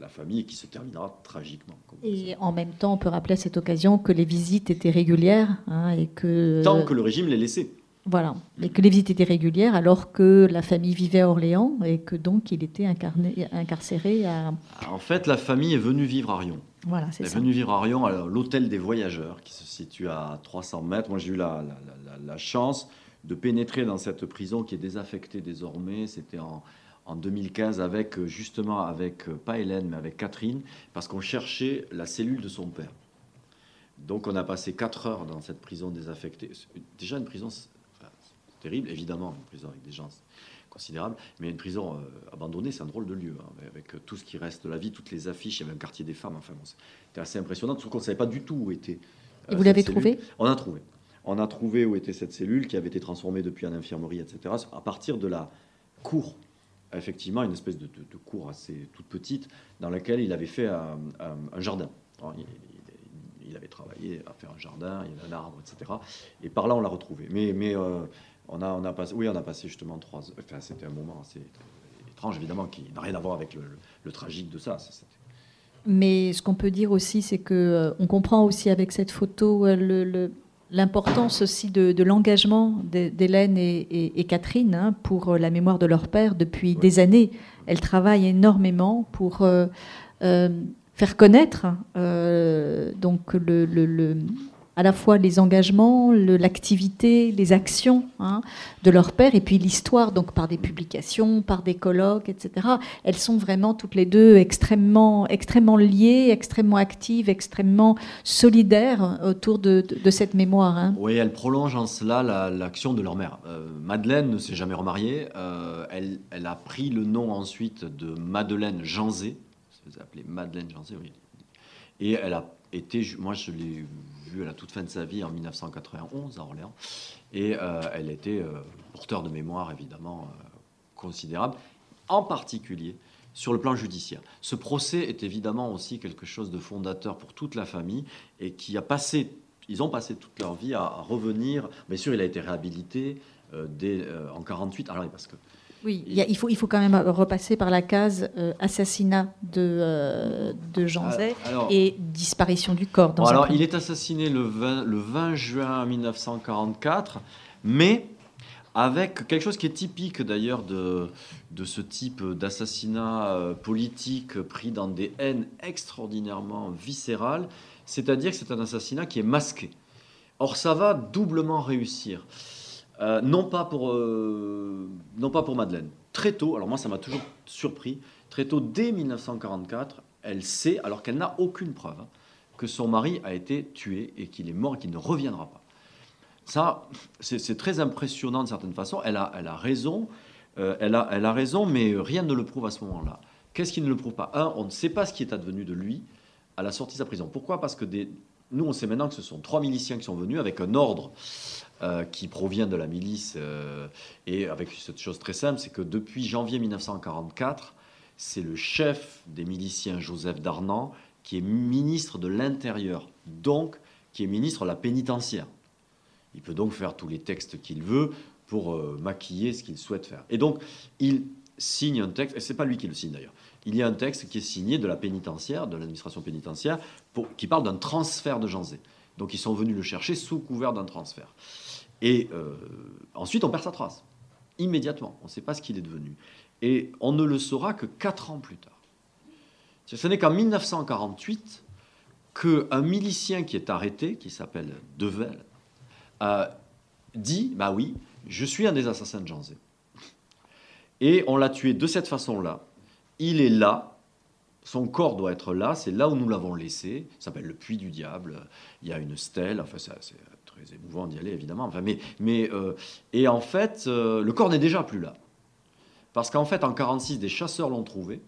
C: la famille qui se terminera tragiquement.
B: Et en même temps, on peut rappeler à cette occasion que les visites étaient régulières hein, et que
C: tant que le régime les laissait.
B: Voilà, et que les visites étaient régulières alors que la famille vivait à Orléans et que donc il était incarné, incarcéré à...
C: En fait, la famille est venue vivre à Rion.
B: Voilà, c'est
C: Elle est
B: ça.
C: venue vivre à Rion, à l'hôtel des voyageurs, qui se situe à 300 mètres. Moi, j'ai eu la, la- la- la chance de pénétrer dans cette prison qui est désaffectée désormais. C'était en, en 2015 avec, justement, avec, pas Hélène, mais avec Catherine, parce qu'on cherchait la cellule de son père. Donc, on a passé 4 heures dans cette prison désaffectée. Déjà, une prison, terrible, évidemment, une prison avec des gens considérables, mais une prison euh, abandonnée, c'est un drôle de lieu, hein, avec, euh, tout ce qui reste de la vie, toutes les affiches, il y avait un quartier des femmes, enfin bon, c'était assez impressionnant, surtout qu'on ne savait pas du tout où était.
B: Et
C: euh,
B: vous l'avez trouvé
C: On a trouvé. On a trouvé où était cette cellule qui avait été transformée depuis en infirmerie, etc. À partir de la cour, effectivement, une espèce de, de- de cour assez toute petite dans laquelle il avait fait un, un- un jardin. Il, il- il avait travaillé à faire un jardin, il y avait un arbre, etc. Et par là, on l'a retrouvé. Mais, mais euh, on, a, on a passé, oui, on a passé justement trois. Enfin, c'était un moment assez étrange, évidemment, qui n'a rien à voir avec le, le- le tragique de ça. C'est-
B: Mais ce qu'on peut dire aussi, c'est que euh, on comprend aussi avec cette photo euh, le- le- l'importance aussi de, de l'engagement d'Hé- d'Hélène et, et- et Catherine hein, pour euh, la mémoire de leur père depuis
C: Ouais.
B: des années. Elles travaillent énormément pour euh, faire connaître euh, donc le- à la fois les engagements, l'activité, les actions hein, de leur père, et puis l'histoire, donc par des publications, par des colloques, etc. Elles sont vraiment toutes les deux extrêmement, extrêmement liées, extrêmement actives, extrêmement solidaires autour de, cette mémoire. hein.
C: Oui, elle prolonge en cela la- l'action de leur mère. Euh, Madeleine ne s'est jamais remariée. Euh, elle, a pris le nom ensuite de Madeleine Janzé. Vous appelez Madeleine Janzé, oui. Et elle a été, moi je l'ai à la toute fin de sa vie en 1991 à Orléans. Et euh, elle était euh, porteur de mémoire évidemment euh, considérable, en particulier sur le plan judiciaire. Ce procès est évidemment aussi quelque chose de fondateur pour toute la famille et qui a passé, ils ont passé toute leur vie à, revenir. Bien sûr, il a été réhabilité dès, en 48. Alors, parce que
B: Oui, il, y a- il faut, il faut quand même repasser par la case euh, assassinat de, euh, de Jean Zay
C: Ah, alors,
B: et disparition du corps. Dans
C: Bon, alors, il est assassiné le 20, le 20 juin 1944, mais avec quelque chose qui est typique d'ailleurs de, de ce type d'assassinat euh, politique pris dans des haines extraordinairement viscérales, c'est-à-dire que c'est un assassinat qui est masqué. Or, ça va doublement réussir. Euh, non, pas pour, euh, non pas pour Madeleine. Très tôt, alors moi ça m'a toujours surpris, très tôt, dès 1944, elle sait, alors qu'elle n'a aucune preuve, hein, que son mari a été tué et qu'il est mort et qu'il ne reviendra pas. Ça, c'est très impressionnant de certaine façon. Elle a, elle a raison, euh, elle, a, elle a raison, mais rien ne le prouve à ce moment-là. Qu'est-ce qui ne le prouve pas? Un, on ne sait pas ce qui est advenu de lui à la sortie de sa prison. Pourquoi? Parce que nous, on sait maintenant que ce sont trois miliciens qui sont venus avec un ordre euh, qui provient de la milice euh, et avec cette chose très simple, c'est que depuis janvier 1944, c'est le chef des miliciens, Joseph Darnan, qui est ministre de l'Intérieur, donc qui est ministre de la pénitentiaire. Il peut donc faire tous les textes qu'il veut pour euh, maquiller ce qu'il souhaite faire. Et donc, il signe un texte, et c'est pas lui qui le signe d'ailleurs, il y a un texte qui est signé de la pénitentiaire, de l'administration pénitentiaire, qui parle d'un transfert de Janzé. Donc ils sont venus le chercher sous couvert d'un transfert. Et euh, ensuite, on perd sa trace. Immédiatement. On ne sait pas ce qu'il est devenu. Et on ne le saura que quatre ans plus tard. Ce n'est qu'en 1948 qu'un milicien qui est arrêté, qui s'appelle Devel, euh, dit Bah oui, je suis un des assassins de Janzé. Et on l'a tué de cette façon-là. Il est là, son corps doit être là, c'est là où nous l'avons laissé. Ça s'appelle le puits du diable. Il y a une stèle, enfin, c'est très émouvant d'y aller, évidemment. Enfin, mais, mais, euh, et en fait, euh, le corps n'est déjà plus là. Parce qu'en fait, en 46, des chasseurs l'ont trouvé,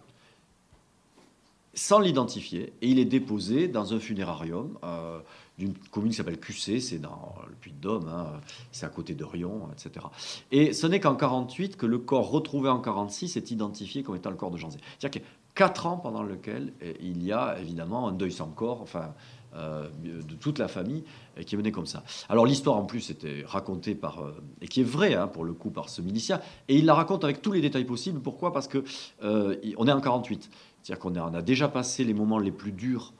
C: sans l'identifier, et il est déposé dans un funérarium euh, d'une commune qui s'appelle QC, c'est dans le Puy-de-Dôme, hein, c'est à côté de Rion, etc. Et ce n'est qu'en 48 que le corps retrouvé en 46 est identifié comme étant le corps de Janzé. C'est-à-dire qu'il y a quatre ans pendant lequel eh, il y a évidemment un deuil sans corps, enfin, euh, de toute la famille, qui est mené comme ça. Alors l'histoire en plus était racontée par, euh, et qui est vraie hein, pour le coup, par ce milicien, et il la raconte avec tous les détails possibles. Pourquoi? Parce que euh, on est en 48, c'est-à-dire qu'on a, déjà passé les moments les plus durs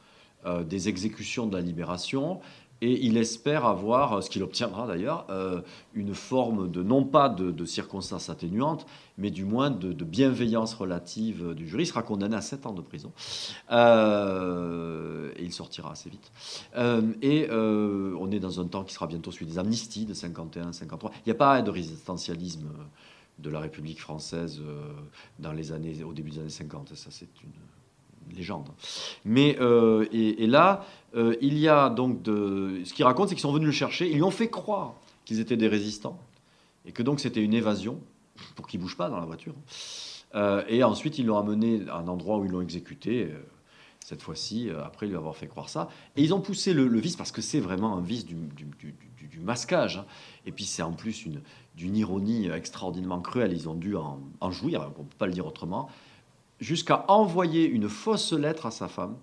C: des exécutions de la libération. Et il espère avoir, ce qu'il obtiendra d'ailleurs, euh, une forme de, non pas de, circonstances atténuantes, mais du moins de, bienveillance relative du jury. Il sera condamné à 7 ans de prison. Euh, et il sortira assez vite. Euh, et on est dans un temps qui sera bientôt celui des amnisties de 51, 53. Il n'y a pas de résistentialisme de la République française dans les années, au début des années 50. Ça, c'est une légende. Mais euh, et, là, euh, il y a donc de. Ce qu'il raconte, c'est qu'ils sont venus le chercher. Ils lui ont fait croire qu'ils étaient des résistants et que donc c'était une évasion pour qu'ils bougent pas dans la voiture. Euh, et ensuite, ils l'ont amené à un endroit où ils l'ont exécuté. cette fois-ci, après lui avoir fait croire ça. Et ils ont poussé le, vice, parce que c'est vraiment un vice du, masquage. Hein. Et puis c'est en plus une, d'une ironie extraordinairement cruelle. Ils ont dû en, en jouir, on ne peut pas le dire autrement jusqu'à envoyer une fausse lettre à sa femme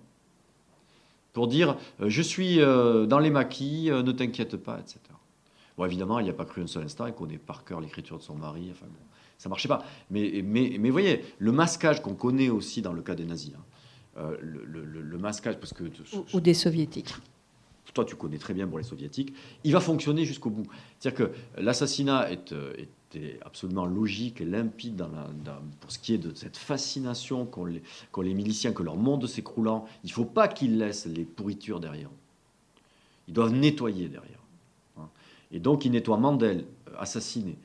C: pour dire euh, Je suis euh, dans les maquis, euh, ne t'inquiète pas, etc. Bon, évidemment, il n'y a pas cru un seul instant, il connaît par cœur l'écriture de son mari, enfin bon, ça ne marchait pas. Mais, mais, voyez, le masquage qu'on connaît aussi dans le cas des nazis, hein, le, masquage.
B: Ou, des soviétiques
C: toi tu connais très bien pour les soviétiques, il va fonctionner jusqu'au bout. C'est-à-dire que l'assassinat est, est, absolument logique et limpide pour ce qui est de cette fascination qu'ont les, les, miliciens, que leur monde s'écroulant. Il ne faut pas qu'ils laissent les pourritures derrière. Ils doivent nettoyer derrière. Hein. Et donc ils nettoient Mandel, euh, assassiné,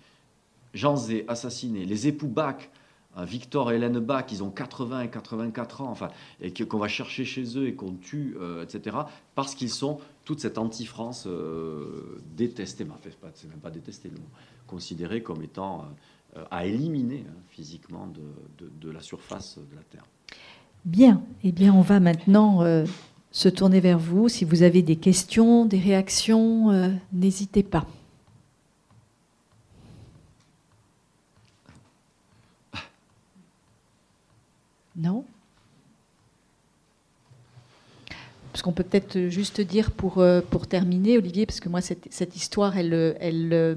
C: Jean Zé, assassiné, les époux Bach, Victor et Hélène Bach, ils ont 80 et 84 ans, enfin, et qu'on va chercher chez eux et qu'on tue, euh, etc., parce qu'ils sont toute cette anti-France euh, détestée, c'est même pas détestée le mot, considéré comme étant euh, à éliminer hein, physiquement de, la surface de la Terre.
B: Bien, eh bien on va maintenant se tourner vers vous. Si vous avez des questions, des réactions, n'hésitez pas. Non? Parce qu'on peut peut-être juste dire pour, euh, pour terminer, Olivier, parce que moi, cette, cette histoire, elle, elle, euh,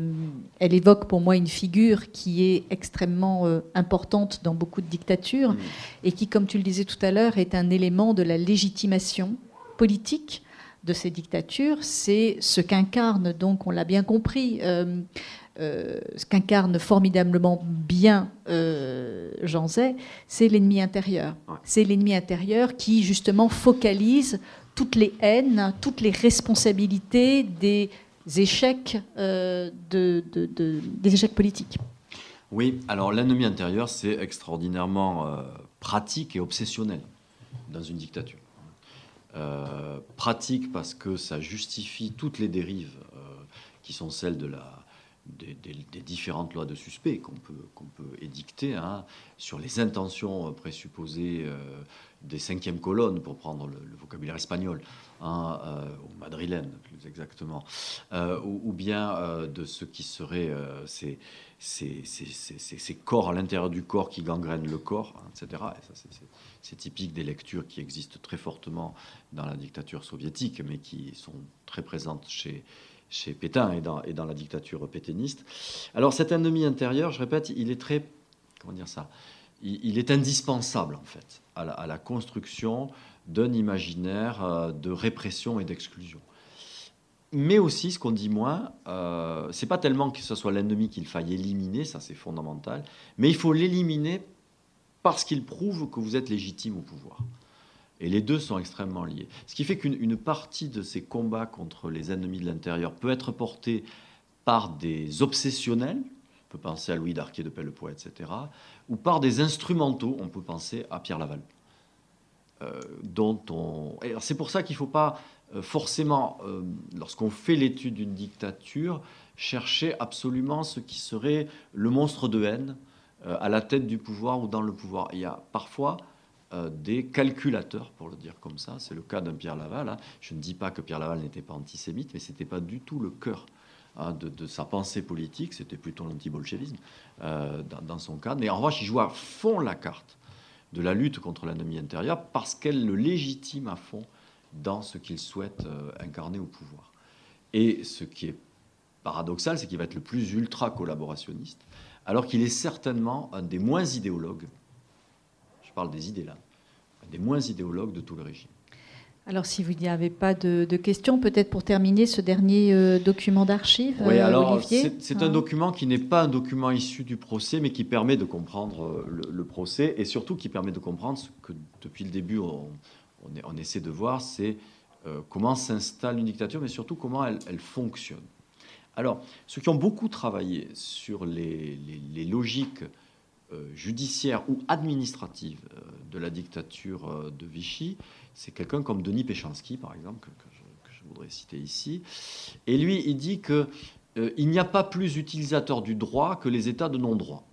B: elle, évoque pour moi une figure qui est extrêmement euh, importante dans beaucoup de dictatures mmh. et qui, comme tu le disais tout à l'heure, est un élément de la légitimation politique de ces dictatures. C'est ce qu'incarne, donc, on l'a bien compris, ce qu'incarne formidablement bien Jean Zay, c'est l'ennemi intérieur. C'est l'ennemi intérieur qui, justement, focalise toutes les haines, toutes les responsabilités des échecs, euh, de, des échecs politiques.
C: Oui, alors l'ennemi intérieur, c'est extraordinairement euh, pratique et obsessionnel dans une dictature. Euh, pratique parce que ça justifie toutes les dérives qui sont celles de la, des, différentes lois de suspect qu'on peut, qu'on peut édicter hein, sur les intentions présupposées des cinquièmes colonnes, pour prendre le, vocabulaire espagnol, hein, euh, ou madrilène plus exactement, euh, ou, bien euh, de ce qui serait ces, ces, corps à l'intérieur du corps qui gangrènent le corps, hein, etc. typique des lectures qui existent très fortement dans la dictature soviétique, mais qui sont très présentes chez, Pétain et dans, et dans la dictature pétainiste. Alors cet ennemi intérieur, je répète, il est très... Comment dire ça il, est indispensable en fait à la, construction d'un imaginaire euh, de répression et d'exclusion. Mais aussi, ce qu'on dit moins, euh, c'est pas tellement que ce soit l'ennemi qu'il faille éliminer, ça c'est fondamental, mais il faut l'éliminer parce qu'il prouve que vous êtes légitime au pouvoir. Et les deux sont extrêmement liés. Ce qui fait qu'une partie de ces combats contre les ennemis de l'intérieur peut être portée par des obsessionnels, on peut penser à Louis d'Arquet de Pellepoix, etc., ou par des instrumentaux, on peut penser à Pierre Laval. Euh, on... C'est pour ça qu'il ne faut pas euh, forcément, euh, lorsqu'on fait l'étude d'une dictature, chercher absolument ce qui serait le monstre de haine à la tête du pouvoir ou dans le pouvoir. Il y a parfois des calculateurs, pour le dire comme ça. C'est le cas d'un Pierre Laval. Hein. Je ne dis pas que Pierre Laval n'était pas antisémite, mais ce n'était pas du tout le cœur Hein, de, sa pensée politique, c'était plutôt l'anti-bolchevisme euh, dans, son cas. Mais en revanche, il joue à fond la carte de la lutte contre l'ennemi intérieur parce qu'elle le légitime à fond dans ce qu'il souhaite euh, incarner au pouvoir. Et ce qui est paradoxal, c'est qu'il va être le plus ultra collaborationniste, alors qu'il est certainement un des moins idéologues, je parle des idées là, des moins idéologues de tout le régime.
B: Alors, si vous n'y avez pas de, questions, peut-être pour terminer ce dernier euh, document d'archives,
C: oui, alors, C'est un hein document qui n'est pas un document issu du procès, mais qui permet de comprendre euh, le, procès et surtout qui permet de comprendre ce que depuis le début on, on, essaie de voir, c'est euh, comment s'installe une dictature, mais surtout comment elle, fonctionne. Alors, ceux qui ont beaucoup travaillé sur les, logiques judiciaires ou administratives de la dictature de Vichy, c'est quelqu'un comme Denis Péchanski, par exemple, que, je, voudrais citer ici. Et lui, il dit qu'il euh, n'y a pas plus utilisateur du droit que les États de non-droit.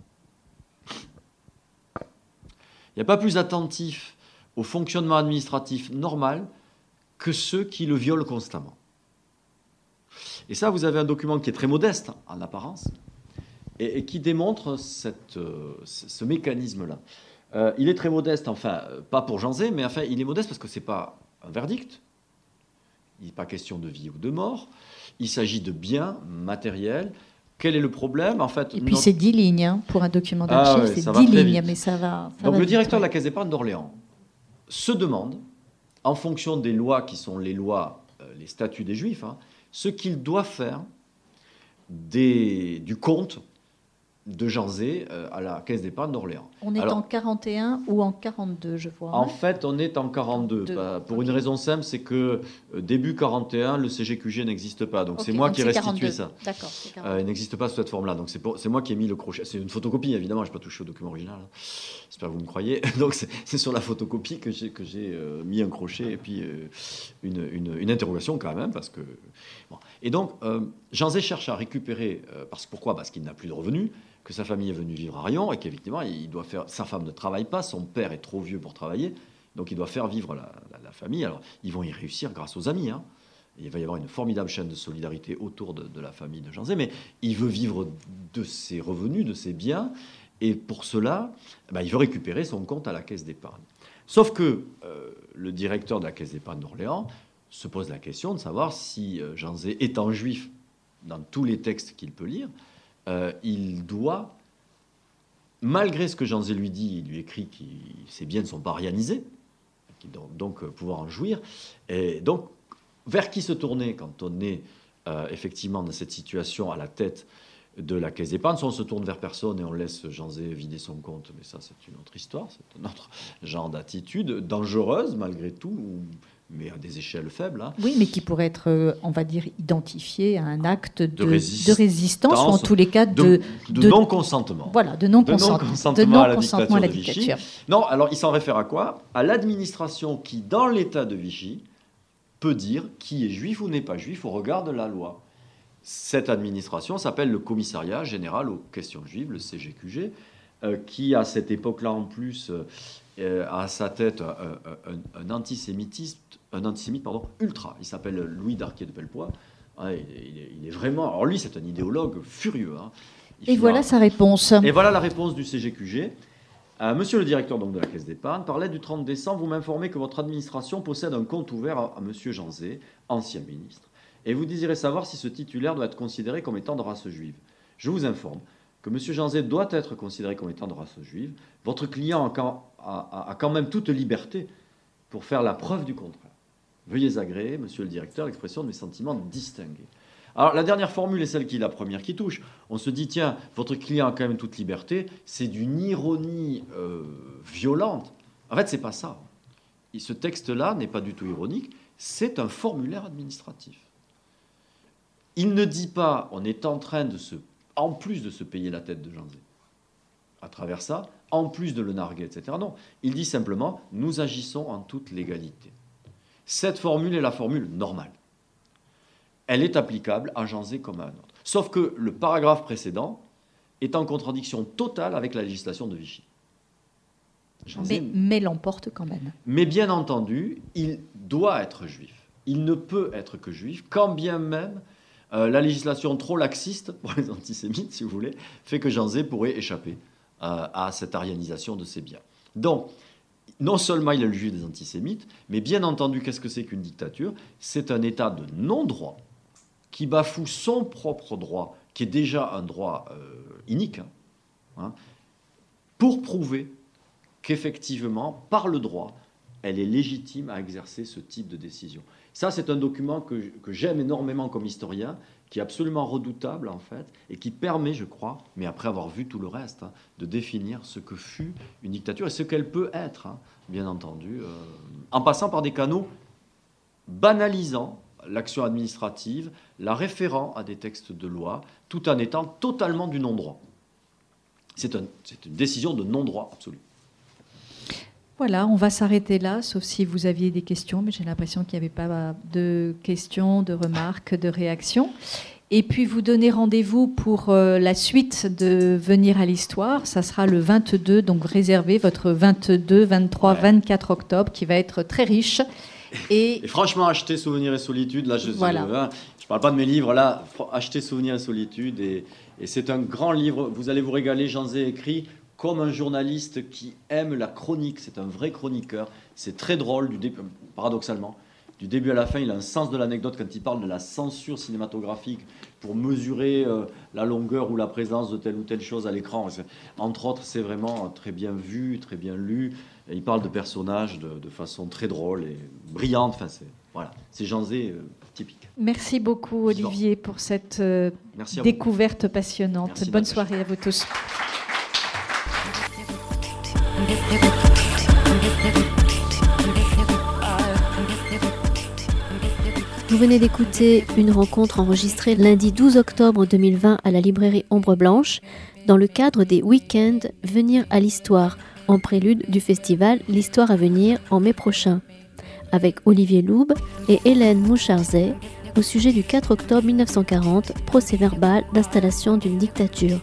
C: Il n'y a pas plus attentif au fonctionnement administratif normal que ceux qui le violent constamment. Et ça, vous avez un document qui est très modeste en apparence et, qui démontre euh, ce mécanisme-là. Euh, il est très modeste, enfin, pas pour Janzé, mais enfin, il est modeste parce que ce n'est pas un verdict. Il n'est pas question de vie ou de mort. Il s'agit de biens matériels. Quel est le problème en fait
B: Et puis c'est 10 lignes hein, pour un document ah d'archives, c'est 10 lignes, mais ça va.
C: Donc le directeur de la Caisse d'épargne d'Orléans se demande, en fonction des lois qui sont les lois, euh, les statuts des Juifs, hein, ce qu'il doit faire du compte de Janzé euh, à la Caisse d'épargne d'Orléans.
B: On est en 41 ou en 42, je vois.
C: En fait, on est en 42. Bah, pour une raison simple, c'est que euh, début 41, le CGQG n'existe pas. Donc c'est moi qui restitue ça.
B: D'accord.
C: Euh, il n'existe pas sous cette forme-là. Donc c'est moi qui ai mis le crochet. C'est une photocopie, évidemment. Je n'ai pas touché au document original. Hein. J'espère que vous me croyez. Donc c'est sur la photocopie que j'ai euh, mis un crochet et puis une, interrogation quand même. Parce que, Et donc, Janzé cherche à récupérer. parce, pourquoi? Parce qu'il n'a plus de revenus que sa famille est venue vivre à Rion et qu'effectivement, il doit faire. Sa femme ne travaille pas, son père est trop vieux pour travailler, donc il doit faire vivre la, famille. Alors, ils vont y réussir grâce aux amis. Hein. Il va y avoir une formidable chaîne de solidarité autour de, la famille de Jean Zé, mais il veut vivre de ses revenus, de ses biens, et pour cela, ben, il veut récupérer son compte à la caisse d'épargne. Sauf que euh, le directeur de la caisse d'épargne d'Orléans se pose la question de savoir si euh, Jean Zé, étant juif dans tous les textes qu'il peut lire, euh, il doit, malgré ce que Jean Zé lui dit, il lui écrit que ses biens ne sont pas rianisés, qu'il doit donc euh, pouvoir en jouir. Et donc, vers qui se tourner quand on est euh, effectivement dans cette situation à la tête de la caisse d'épargne. On se tourne vers personne et on laisse Jean Zé vider son compte, mais ça c'est une autre histoire, c'est un autre genre d'attitude, dangereuse malgré tout, mais à des échelles faibles. Hein.
B: Oui, mais qui pourrait être, euh, on va dire, identifié à un acte de, résistance, ou en tous les cas
C: de, de, non-consentement.
B: Voilà, de non-consentement
C: à, la dictature, Non, alors il s'en réfère à quoi? À l'administration qui, dans l'État de Vichy, peut dire qui est juif ou n'est pas juif au regard de la loi. Cette administration s'appelle le Commissariat général aux questions juives, le CGQG, euh, qui à cette époque-là en plus euh, a à sa tête un, antisémitisme un antisémite pardon, ultra. Il s'appelle Louis Darquier de Pellepoix. il, est, vraiment. Alors lui, c'est un idéologue furieux. Hein.
B: Et voilà sa réponse.
C: Et voilà la réponse du CGQG. Euh, monsieur le directeur donc, de la Caisse d'épargne, par l'aide du 30 décembre, vous m'informez que votre administration possède un compte ouvert à, à Monsieur Janzé, ancien ministre, et vous désirez savoir si ce titulaire doit être considéré comme étant de race juive. Je vous informe que Monsieur Janzé doit être considéré comme étant de race juive. Votre client a quand même toute liberté pour faire la preuve du contraire. Veuillez agréer, monsieur le directeur, l'expression de mes sentiments distingués. Alors la dernière formule est celle qui est la première qui touche. On se dit, tiens, votre client a quand même toute liberté. C'est d'une ironie euh, violente. En fait, c'est pas ça. Ce texte-là n'est pas du tout ironique. C'est un formulaire administratif. Il ne dit pas, on est en train de se, en plus de se payer la tête de Janzé, à travers ça, en plus de le narguer, etc. Non, il dit simplement, nous agissons en toute légalité. Cette formule est la formule normale. Elle est applicable à Janzé comme à un autre. Sauf que le paragraphe précédent est en contradiction totale avec la législation de Vichy.
B: mais, l'emporte quand même.
C: Mais bien entendu, il doit être juif. Il ne peut être que juif, quand bien même euh, la législation trop laxiste, pour les antisémites si vous voulez, fait que Janzé pourrait échapper euh, à cette arianisation de ses biens. Donc, non seulement il a le juif des antisémites, mais bien entendu, qu'est-ce que c'est qu'une dictature? C'est un État de non-droit qui bafoue son propre droit, qui est déjà un droit euh, inique, hein, hein, pour prouver qu'effectivement, par le droit, elle est légitime à exercer ce type de décision. Ça, c'est un document que, j'aime énormément comme historien, qui est absolument redoutable en fait, et qui permet, je crois, mais après avoir vu tout le reste, hein, de définir ce que fut une dictature et ce qu'elle peut être, hein, bien entendu, euh, en passant par des canaux banalisant l'action administrative, la référant à des textes de loi, tout en étant totalement du non-droit. C'est une décision de non-droit absolu.
B: Voilà, on va s'arrêter là, sauf si vous aviez des questions, mais j'ai l'impression qu'il n'y avait pas de questions, de remarques, de réactions. Et puis vous donnez rendez-vous pour euh, la suite de Venir à l'Histoire. Ça sera le 22, donc réservé votre 22, 23, 24 octobre, qui va être très riche.
C: Et, franchement, acheter Souvenirs et Solitude, là, je ne hein, parle pas de mes livres, là, acheter Souvenirs et Solitude, et, et c'est un grand livre. Vous allez vous régaler. Jean Zé écrit comme un journaliste qui aime la chronique. C'est un vrai chroniqueur. C'est très drôle, du paradoxalement. Du début à la fin, il a un sens de l'anecdote quand il parle de la censure cinématographique pour mesurer euh, la longueur ou la présence de telle ou telle chose à l'écran. Entre autres, c'est vraiment très bien vu, très bien lu. il parle de personnages de, façon très drôle et brillante. Enfin, c'est voilà, c'est Jean Zé euh, typique.
B: Merci beaucoup Olivier pour cette euh, découverte passionnante. Bonne soirée à vous tous.
A: Vous venez d'écouter une rencontre enregistrée lundi 12 octobre 2020 à la librairie Ombre Blanche dans le cadre des week-ends Venir à l'Histoire en prélude du festival L'Histoire à venir en mai prochain avec Olivier Loube et Hélène Moucharzet au sujet du 4 octobre 1940, procès verbal d'installation d'une dictature.